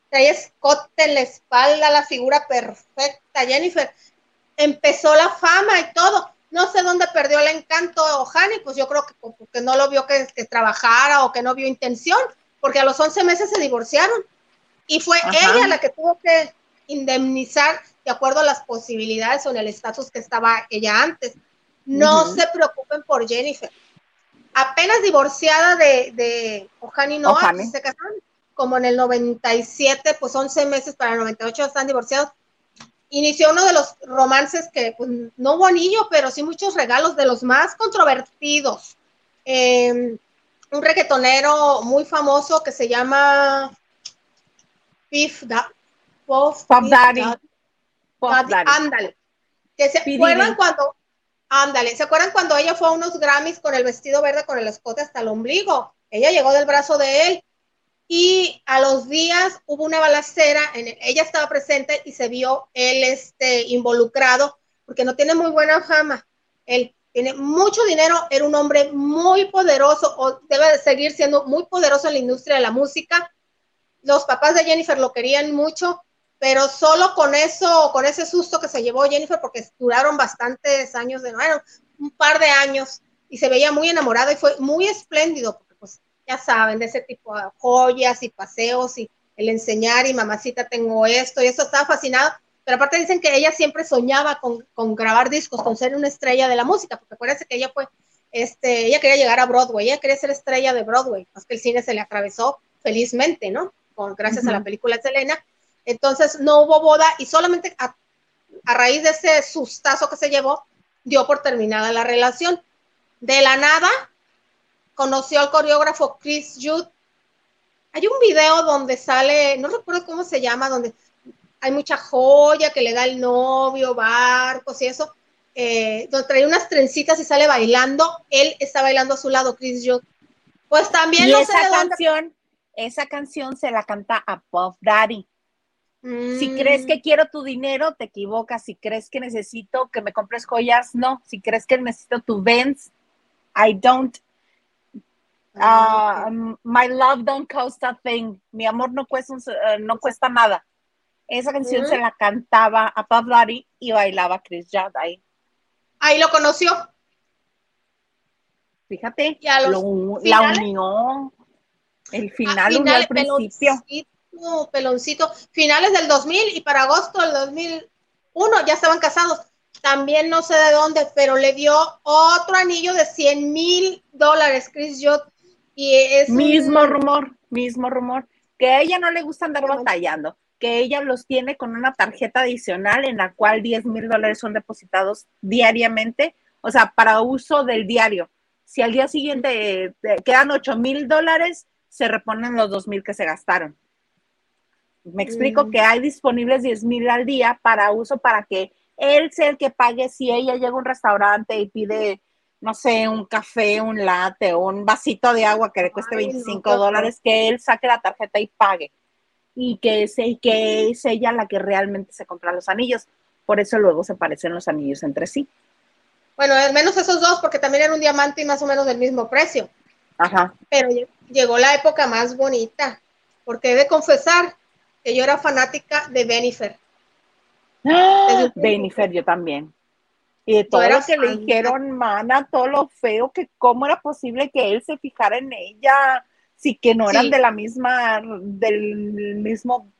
Traía escote en la espalda, la figura perfecta. Jennifer empezó la fama y todo. No sé dónde perdió el encanto Ohani, pues yo creo que porque no lo vio que, que trabajara o que no vio intención, porque a los 11 meses se divorciaron. Y fue Ajá. ella la que tuvo que indemnizar de acuerdo a las posibilidades o en el estatus que estaba ella antes. No se preocupen por Jennifer. Apenas divorciada de, de Ohani Noah, Ohani. se casaron como en el 97, pues 11 meses para el 98 están divorciados. Inició uno de los romances que pues, no hubo anillo, pero sí muchos regalos de los más controvertidos. Eh, un reggaetonero muy famoso que se llama Puff Da- Puff Puff Puff Daddy. Daddy. Puff Daddy, Daddy. Ándale. Que se acuerdan cuando, ándale, ¿se acuerdan cuando ella fue a unos Grammys con el vestido verde con el escote hasta el ombligo? Ella llegó del brazo de él y a los días hubo una balacera, en el- ella estaba presente y se vio él este, involucrado porque no tiene muy buena fama. Él tiene mucho dinero, era un hombre muy poderoso o debe de seguir siendo muy poderoso en la industria de la música. Los papás de Jennifer lo querían mucho, pero solo con eso, con ese susto que se llevó Jennifer, porque duraron bastantes años, de, bueno, un par de años, y se veía muy enamorado y fue muy espléndido, ya saben, de ese tipo de joyas y paseos y el enseñar y mamacita tengo esto y eso estaba fascinado, pero aparte dicen que ella siempre soñaba con, con grabar discos, con ser una estrella de la música, porque acuérdense que ella fue, este, ella quería llegar a Broadway, ella quería ser estrella de Broadway, más que el cine se le atravesó felizmente, ¿no? Con, gracias a la película Selena. Entonces no hubo boda y solamente a, a raíz de ese sustazo que se llevó, dio por terminada la relación. De la nada, conoció al coreógrafo Chris Judd. Hay un video donde sale, no recuerdo cómo se llama, donde hay mucha joya que le da el novio, barcos y eso, eh, donde trae unas trencitas y sale bailando. Él está bailando a su lado, Chris Judd. Pues también no sé esa canción, esa canción se la canta a Puff Daddy. Si Mm, crees que quiero tu dinero, te equivocas. Si crees que necesito que me compres joyas, no. Si crees que necesito tu Benz, I don't. Uh, my love don't cost a thing. Mi amor no cuesta, eh, no cuesta nada. Esa canción se la cantaba a Daddy y bailaba Chris Judd ahí. Ahí lo conoció. Fíjate, lo- la finales- unió. El final unió al principio. Peloncito, peloncito, finales del 2000 y para agosto del 2001 ya estaban casados. también no sé de dónde, pero le dio otro anillo de 100 mil dólares, Chris Judd. Y es Mismo un- rumor, mismo rumor, que a ella no le gusta andar batallando, que ella los tiene con una tarjeta adicional en la cual 10 mil dólares son depositados diariamente, o sea, para uso del diario. Si al día siguiente eh, quedan 8 mil dólares, se reponen los 2 mil que se gastaron. Me explico Mm. que hay disponibles 10 mil al día para uso para que él sea el que pague si ella llega a un restaurante y pide, no sé, un café, un latte o un vasito de agua que le cueste Ay, no, 25 qué horror. dólares, que él saque la tarjeta y pague. Y que es, y que es ella la que realmente se compra los anillos. Por eso luego se parecen los anillos entre sí. Bueno, al menos esos dos, porque también era un diamante y más o menos del mismo precio. Ajá. Pero lle- llegó la época más bonita, porque he de confesar que yo era fanática de Benifer. ¡Ah! Benifer, yo también. Y de todo lo que le fan. dijeron, mana, todo lo feo, que cómo era posible que él se fijara en ella, si que no eran Sí. de la misma, del mismo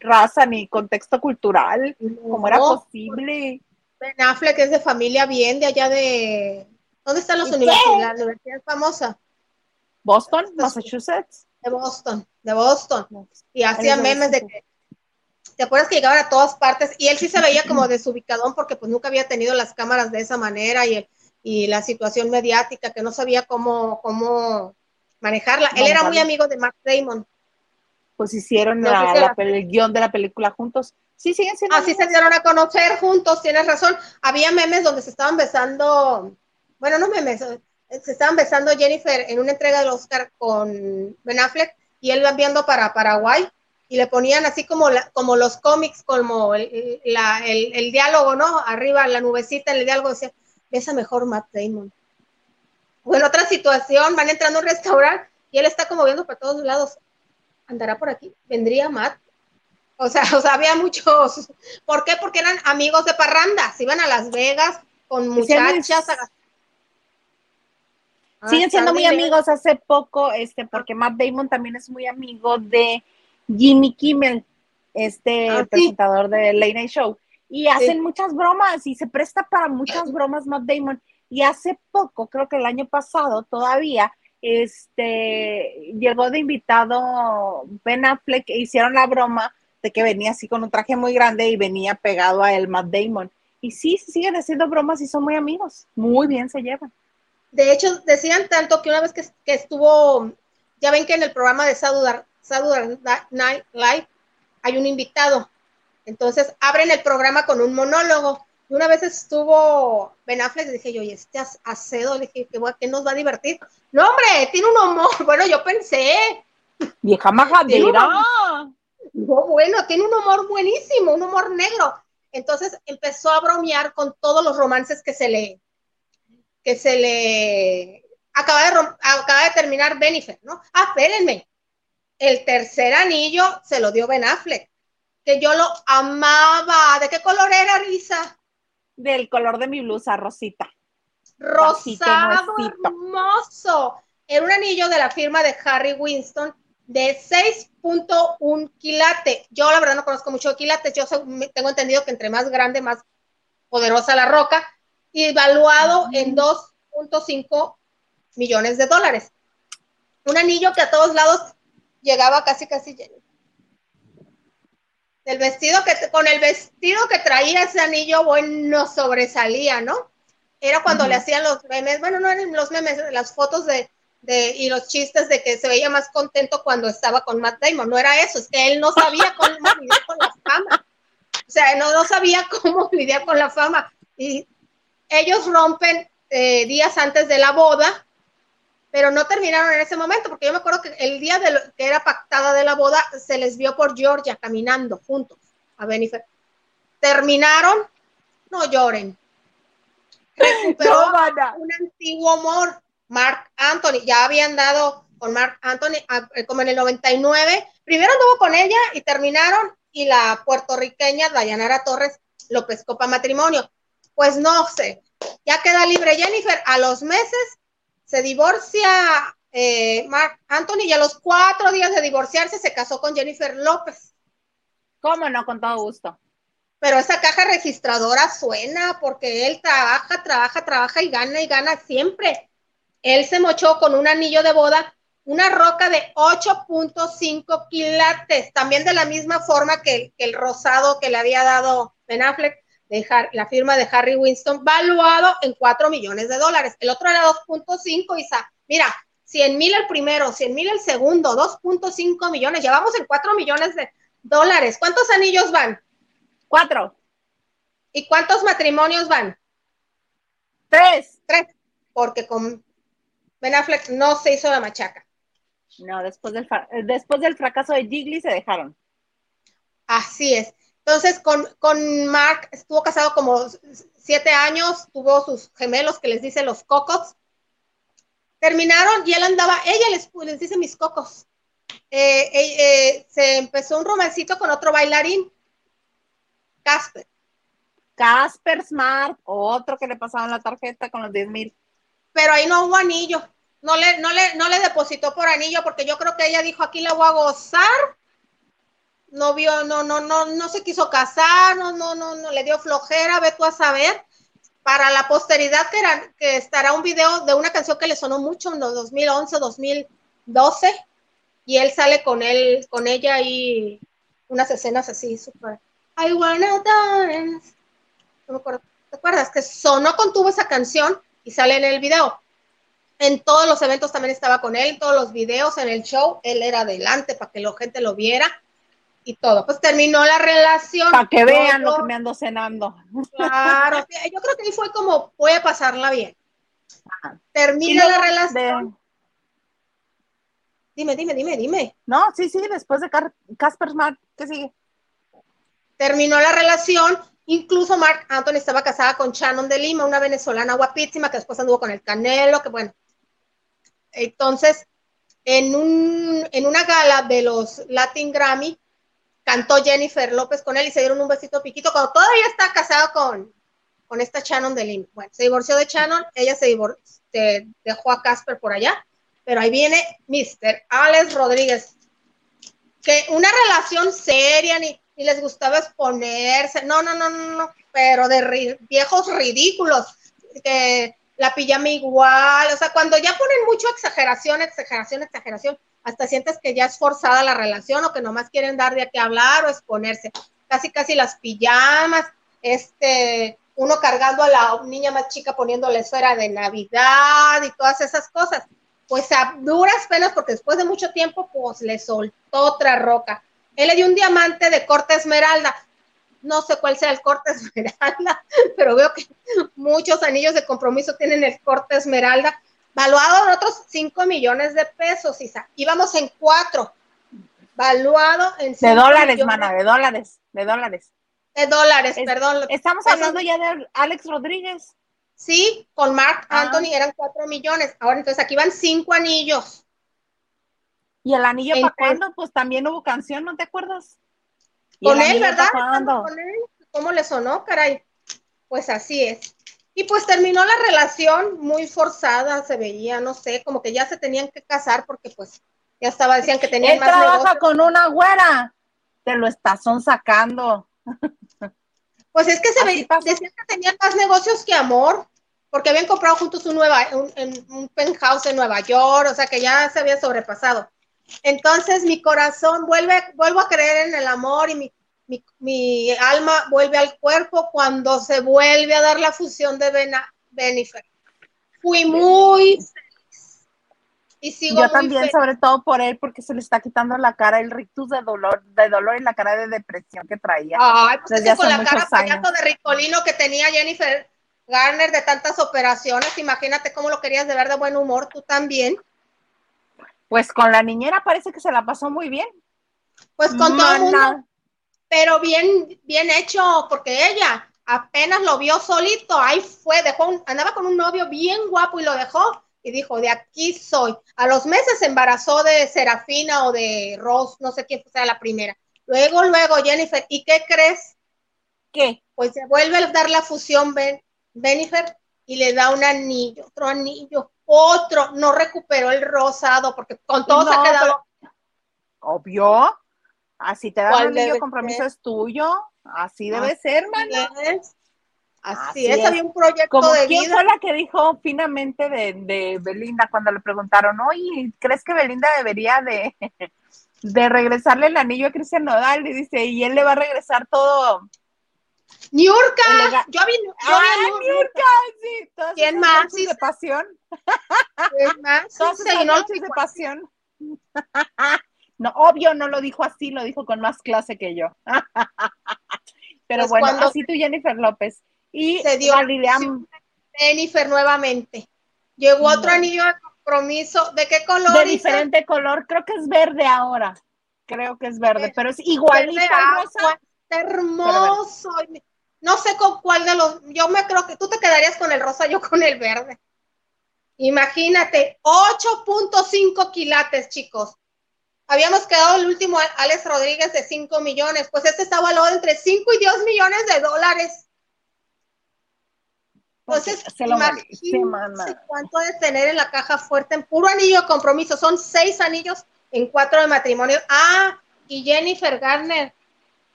raza ni contexto cultural, cómo era No, posible. Ben Affleck es de familia bien de allá de... ¿Dónde están las ¿Y qué? universidades? La universidad famosa Boston, Massachusetts. de Boston, de Boston. Y hacía memes de que... ¿Te acuerdas que llegaban a todas partes? Y él sí se veía como [LAUGHS] desubicadón porque pues nunca había tenido las cámaras de esa manera y, el- y la situación mediática que no sabía cómo, cómo manejarla. Él era muy amigo de Matt Damon. Pues hicieron No, la- la el guion de la película juntos. Sí, siguen siendo Así se dieron a conocer juntos, tienes razón. Había memes donde se estaban besando, bueno, no memes, se estaban besando Jennifer en una entrega del Oscar con Ben Affleck y él va viendo para Paraguay y le ponían así como, la- como los cómics, como el, el- la- el- el diálogo, ¿no? Arriba, la nubecita, en el diálogo decía, besa mejor Matt Damon. O en otra situación, van entrando a un restaurante y él está como viendo para todos lados. ¿Andará por aquí? ¿Vendría Matt? O sea, [LAUGHS] o sea, había muchos. ¿Por qué? Porque eran amigos de parranda. Se iban a Las Vegas con muchachas. a- Siguen siendo gastar muy amigos hace poco, este, porque Matt Damon también es muy amigo de Jimmy Kimmel, este Ah, sí. presentador de Late Night Show. Y hacen muchas bromas y se presta para muchas bromas Matt Damon. Y hace poco, creo que el año pasado todavía, este, llegó de invitado Ben Affleck e hicieron la broma de que venía así con un traje muy grande y venía pegado a el Matt Damon. Y sí, siguen haciendo bromas y son muy amigos. Muy bien se llevan. De hecho, decían tanto que una vez que, que estuvo, ya ven que en el programa de Saturday, Saturday Night Live hay un invitado. Entonces abren el programa con un monólogo. Y una vez estuvo Ben Affleck y dije yo, y este ac- acedo, le dije, ¿qué, ¿qué nos va a divertir? No, hombre, tiene un humor. [LAUGHS] Bueno, yo pensé, Vieja majadera. No, bueno, tiene un humor buenísimo, un humor negro. Entonces empezó a bromear con todos los romances que se le, que se le acaba de, rom- acaba de terminar Benifer, ¿no? Ah, espérenme. El tercer anillo se lo dio Ben Affleck, que yo lo amaba. ¿De qué color era, Risa? Del color de mi blusa, Rosita. Rosado, hermoso. Era un anillo de la firma de Harry Winston de 6.1 quilate. Yo la verdad no conozco mucho de quilates. Yo tengo entendido que entre más grande, más poderosa la roca. Y valuado en 2.5 millones de dólares. Un anillo que a todos lados llegaba casi, casi lleno. El vestido que, con el vestido que traía ese anillo, bueno, sobresalía, ¿no? Era cuando Ujú. le hacían los memes, bueno, no eran los memes, las fotos de, de, y los chistes de que se veía más contento cuando estaba con Matt Damon. No era eso, es que él no sabía cómo [LAUGHS] lidiar con la fama. O sea, no, no sabía cómo [LAUGHS] lidiar con la fama. Y ellos rompen eh, días antes de la boda, pero no terminaron en ese momento, porque yo me acuerdo que el día de lo, que era pactada de la boda, se les vio por Georgia caminando juntos a Benifer. Terminaron, no lloren. Recuperó [LAUGHS] No, un antiguo amor, Mark Anthony. Ya habían dado con Mark Anthony a- eh, como en el 99. Primero anduvo con ella y terminaron y la puertorriqueña Dayanara Torres lo pescó para matrimonio. Pues no sé, ya queda libre Jennifer. A los meses se divorcia eh, Mark Anthony y a los cuatro días de divorciarse se casó con Jennifer López. ¿Cómo no? Con todo gusto. pero esa caja registradora suena porque él trabaja, trabaja, trabaja y gana y gana siempre. Él se mochó con un anillo de boda, una roca de 8.5 quilates, también de la misma forma que el, que el rosado que le había dado Ben Affleck, de Har- la firma de Harry Winston, valuado en 4 millones de dólares. El otro era 2.5, Isa. Mira, 100 mil el primero, 100 mil el segundo, 2.5 millones, llevamos en 4 millones de dólares. ¿Cuántos anillos van? Cuatro, ¿Y cuántos matrimonios van? tres. Tres, porque con Ben Affleck no se hizo la machaca. No, después del, después del fracaso de Jiggly se dejaron. Así es. Entonces, con, con Mark estuvo casado como siete años, tuvo sus gemelos que les dice los cocos. Terminaron y él andaba, ella les, les dice mis cocos. Eh, eh, eh, se empezó un romancito con otro bailarín, Casper. Casper Smart, otro que le pasaban la tarjeta con los 10 mil. pero ahí no hubo anillo. No le, no, le, no le depositó por anillo porque yo creo que ella dijo aquí la voy a gozar. No vio, no, no, no, no se quiso casar, no, no, no, no le dio flojera, ve tú a saber. Para la posteridad que, era, que estará un video de una canción que le sonó mucho en los 2011, 2012 y él sale con él, con ella y unas escenas así súper. I wanna dance. No me acuerdo. ¿Te acuerdas? Que sonó con tuvo esa canción y sale en el video. En todos los eventos también estaba con él, todos los videos, en el show, él era adelante para que la gente lo viera y todo. Pues terminó la relación. Para que vean Yo- lo que me ando cenando. Claro, yo creo que ahí fue como, voy a pasarla bien. Ajá. Y Termina la relación. de- Dime, dime, dime, dime. No, sí, sí, después de Casper Smart, ¿qué sigue? terminó la relación. Incluso Mark Anthony estaba casada con Shannon de Lima, una venezolana guapísima que después anduvo con el Canelo, que bueno. Entonces, en, un, en una gala de los Latin Grammy, cantó Jennifer López con él y se dieron un besito piquito cuando todavía está casado con, con esta Shannon de Lima. Bueno, se divorció de Shannon, ella se, divor- se dejó a Casper por allá, pero ahí viene Mr. Alex Rodríguez, que una relación seria, ni, ni les gustaba exponerse, no, no, no, no, no, pero de viejos ridículos, que la pijama igual, o sea, cuando ya ponen mucho exageración, exageración, exageración, hasta sientes que ya es forzada la relación o que nomás quieren dar de qué hablar o exponerse, casi, casi las pijamas, este, uno cargando a la niña más chica poniéndole esfera de Navidad y todas esas cosas pues a duras penas, porque después de mucho tiempo, pues le soltó otra roca. Él le dio un diamante de corte esmeralda. No sé cuál sea el corte [LAUGHS] esmeralda, pero veo que muchos anillos de compromiso tienen el corte esmeralda, valuado en otros 5 millones de pesos, Isa. Íbamos en 4, valuado en De cinco dólares, millones mana, de dólares, de dólares. De dólares, Es- perdón. Estamos hablando ya de Alex Rodríguez. Sí, con Mark Ah. Anthony eran 4 millones. Ahora entonces aquí van 5 anillos. ¿Y el anillo para cuándo? Pues también hubo canción, ¿no te acuerdas? ¿Y Con él, ¿verdad? Con él. ¿Cómo le sonó, caray? Pues así es. Y pues terminó la relación muy forzada, se veía, no sé, como que ya se tenían que casar porque pues ya estaba, decían que tenían Él más trabaja negocios. con una güera. Te lo estás sacando. [LAUGHS] Pues es que se Así ve, pasa. decían que tenían más negocios que amor, porque habían comprado juntos un, nueva, un, en- un penthouse en Nueva York, o sea que ya se había sobrepasado. Entonces mi corazón vuelve, vuelvo a creer en el amor y mi, mi, mi alma vuelve al cuerpo cuando se vuelve a dar la fusión de Bena, Benifer. Fui muy feliz. Y sigo Yo también, feliz. sobre todo por él, porque se le está quitando la cara, el rictus de dolor, de dolor y la cara de depresión que traía. Ay, pues Desde es que con la cara payaso de ricolino que tenía Jennifer Garner de tantas operaciones, imagínate cómo lo querías de ver de buen humor, tú también. Pues con la niñera parece que se la pasó muy bien. Pues con todo el mundo, Mana. Pero bien, bien hecho, porque ella apenas lo vio solito, ahí fue, dejó un- andaba con un novio bien guapo y lo dejó y dijo, de aquí soy. A los meses se embarazó de Serafina o de Rose, no sé quién sea la primera. Luego, luego, Jennifer, ¿y qué crees? ¿Qué? Pues se vuelve a dar la fusión Ben, Jennifer y le da un anillo, otro anillo, otro, no recuperó el rosado porque con todo se ha quedado. Obvio. Así te dan ¿Cuál un anillo compromiso ser? es tuyo. Así debe ser, mana. Así es. Así, había un proyecto Como de quién vida. fue la que dijo finamente de, de Belinda cuando le preguntaron, oye, ¿crees que Belinda debería de, [LAUGHS] de regresarle el anillo a Cristian Nodal? Y dice, y él le va a regresar todo. Niurka, yo vi, yo vi ¡Ah, Niurka! Sí, todas ¿Quién más? Sí, de pasión. es más, sí, Todas esas el noches de pasión. No, obvio no lo dijo así, lo dijo con más clase que yo. [LAUGHS] Pero Pues bueno, así tú, Jennifer López. Y Se dio- Jennifer nuevamente. Llegó otro No. anillo de compromiso. ¿De qué color? de diferente color, creo que es verde ahora. Creo que es verde, Es pero es igualito rosa. está hermoso. No sé con cuál de los. Yo me creo que tú te quedarías con el rosa, yo con el verde. Imagínate, 8.5 quilates, chicos. Habíamos quedado el último Alex Rodríguez de 5 millones, pues este está valuado entre 5 y 10 millones de dólares. Entonces, se lo cuánto de tener en la caja fuerte en puro anillo de compromiso. Son seis anillos en cuatro de matrimonio. Ah, y Jennifer Garner,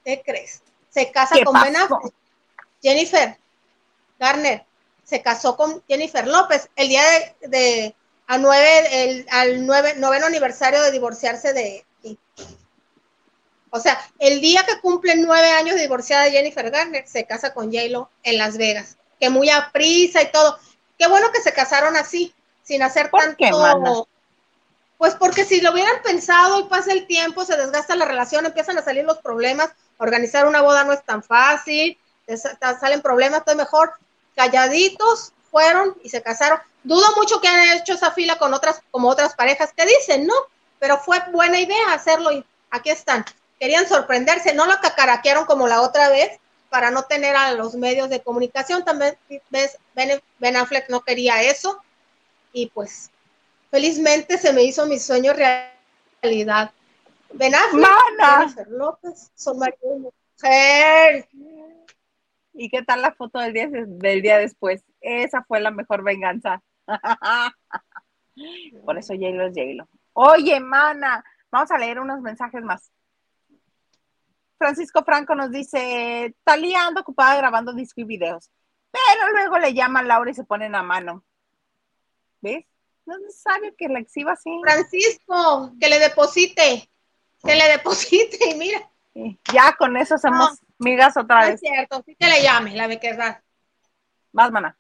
¿qué crees? Se casa ¿Qué con Ben pasó? Affleck. Jennifer Garner se casó con Jennifer López el día de, de- a nueve, el, al nueve, noveno aniversario de divorciarse de o sea, el día que cumple nueve años de divorciada Jennifer Garner, se casa con J-Lo en Las Vegas. Que muy a prisa y todo. Qué bueno que se casaron así, sin hacer ¿Por tanto. qué? Pues porque si lo hubieran pensado y pasa el tiempo, se desgasta la relación, empiezan a salir los problemas. Organizar una boda no es tan fácil, salen problemas, entonces mejor calladitos fueron y se casaron. Dudo mucho que han hecho esa fila con otras, como otras parejas que dicen, ¿no? Pero fue buena idea hacerlo y aquí están. Querían sorprenderse, no lo cacaraquearon como la otra vez para no tener a los medios de comunicación. También ves, Ben, Affleck no quería eso y pues felizmente se me hizo mi sueño realidad. Ben Affleck, López, son mujer. ¿Y qué tal la foto del día, del día después? Esa fue la mejor venganza. [LAUGHS] Por eso J-Lo es J-Lo. Oye, mana, vamos a leer unos mensajes más. Francisco Franco nos dice, Talía anda ocupada grabando disco y videos, pero luego le llaman Laura y se ponen a mano. ¿Ves? No es necesario que la exhiba así. Francisco, que le deposite, que le deposite y [LAUGHS] mira, Y Ya con eso hacemos migas otra no es vez. cierto, sí que le llame, la bequedad. Más, mana.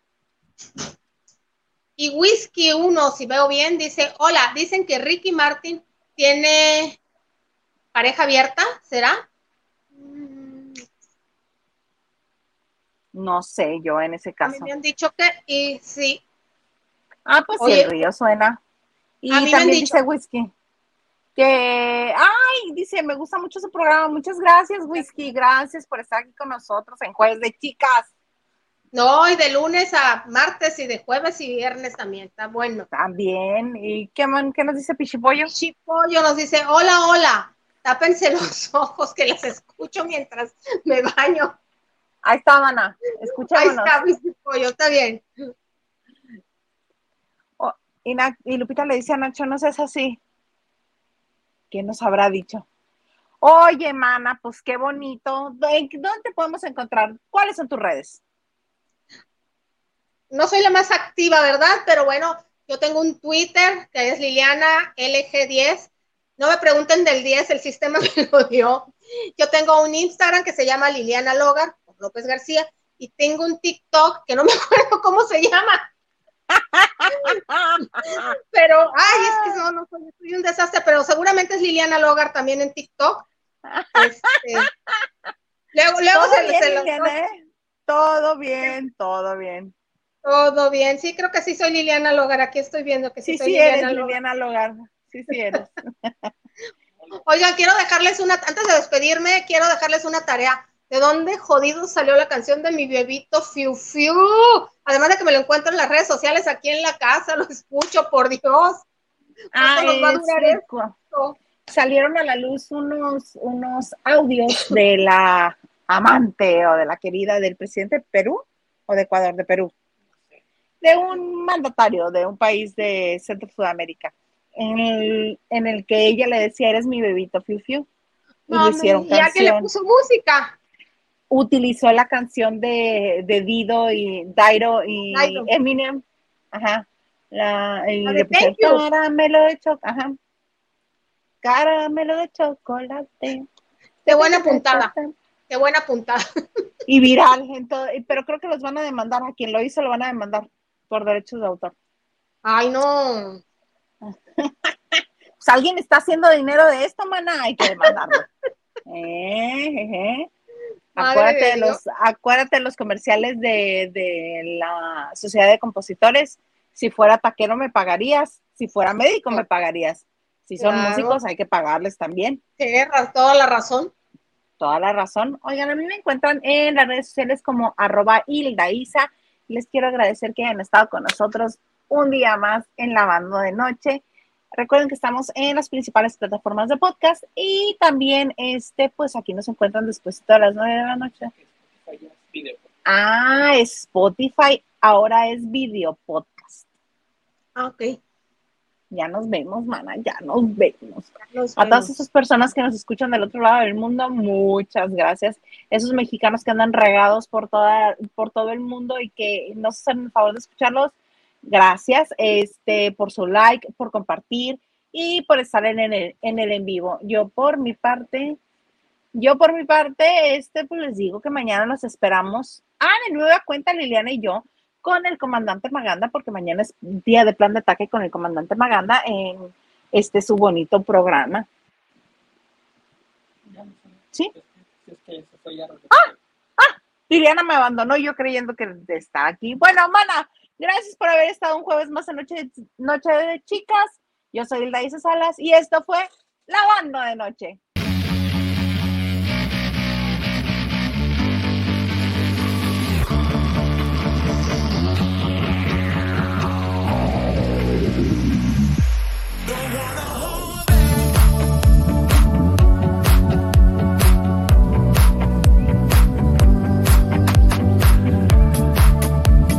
Y Whisky 1, si veo bien, dice, hola, dicen que Ricky Martin tiene pareja abierta, ¿será? Mm, No sé, yo en ese A mí caso. me han dicho que, y sí, Ah, pues sí, Oye, el río suena. Y a mí me han también dicho- dice Whisky. Que, ay, dice, me gusta mucho su programa. Muchas gracias, Whisky. Gracias por estar aquí con nosotros en Jueves de Chicas. no, y de lunes a martes y de jueves y viernes también, está bueno. También. ¿Y qué, man- qué nos dice Pichipollo? Chipollo nos dice, hola, hola, tápense los [LAUGHS] ojos que las escucho mientras me baño. Ahí está, mana. Ahí Escuchémonos. está, mi Chipollo, está bien. Y, Na- y Lupita le dice a Nacho, no seas así. ¿Quién nos habrá dicho? Oye, mana, pues qué bonito. ¿En- ¿Dónde podemos encontrar? ¿Cuáles son tus redes? no soy la más activa, ¿verdad? Pero bueno, yo tengo un Twitter que es Liliana LG10. No me pregunten del 10, el sistema [LAUGHS] me lo dio. Yo tengo un Instagram que se llama Liliana Logar, López García, y tengo un TikTok que no me [LAUGHS] acuerdo cómo se llama, pero, ay, es que no, no soy, soy un desastre, pero seguramente es Liliana Logar también en TikTok. Este, luego, luego ¿Todo se, bien, se lo- Liliana, eh? Todo bien, todo bien. todo bien. Sí, creo que sí soy Liliana Logar. Aquí estoy viendo que sí, Sí, soy sí Liliana eres Logar. Liliana Logar. Sí, sí eres. [LAUGHS] Oigan, quiero dejarles una, antes de despedirme, quiero dejarles una tarea. ¿De dónde jodido salió la canción de mi bebito Fiu Fiu? Además de que me lo encuentro en las redes sociales aquí en la casa, [LAUGHS] lo escucho, por Dios. Ah, ¿Cuánto nos va a durar esto? Salieron a la luz unos, unos audios [LAUGHS] de la amante o de la querida del presidente de Perú o de Ecuador, de Perú, de un mandatario de un país de Centro Sudamérica, en el, en el que ella le decía, eres mi bebito, Fiu Fiu. Y le Mami, hicieron y alguien le canción. puso música. Utilizó la canción de, de Dido y Dairo y. Eminem. Ajá. La, y La le puso caramelo de chocolate. Ajá. Caramelo de chocolate. Qué buena puntada, qué buena puntada. Y viral, en todo- pero creo que los van a demandar. A quien lo hizo lo van a demandar por derechos de autor. Ay, no. [LAUGHS] Pues alguien está haciendo dinero de esto, mana, hay que demandarlo. [LAUGHS] Eh, eh, eh. Acuérdate de de, los, acuérdate de los comerciales de, de la Sociedad de Compositores. Si fuera taquero me pagarías, si fuera médico me pagarías. Si son Claro. músicos hay que pagarles también. Tienes toda la razón. Toda la razón. Oigan, a mí me encuentran en las redes sociales como arroba Hilda Isa. Les quiero agradecer que hayan estado con nosotros un día más en Lavando de Noche. Recuerden que estamos en las principales plataformas de podcast y también, este, pues aquí nos encuentran después de las nueve de la noche. Ah, Spotify ahora es video podcast. Ah, ok. Ya nos vemos, mana, ya nos vemos. Nos A todas vemos. esas personas que nos escuchan del otro lado del mundo, muchas gracias. Esos mexicanos que andan regados por, toda, por todo el mundo y que nos hacen el favor de escucharlos, gracias este, por su like, por compartir y por estar en el, en el en vivo. Yo por mi parte, yo por mi parte, este, pues les digo que mañana nos esperamos. Ah, de nueva cuenta Liliana y yo con el comandante Maganda, porque mañana es día de plan de ataque con el comandante Maganda en este su bonito programa. ¿Sí? Fue ya. Liliana me abandonó yo creyendo que está aquí. Bueno, mana, gracias por haber estado un jueves más en Noche, de Chicas. Yo soy Hilda Isa Salas y esto fue Lavando de Noche.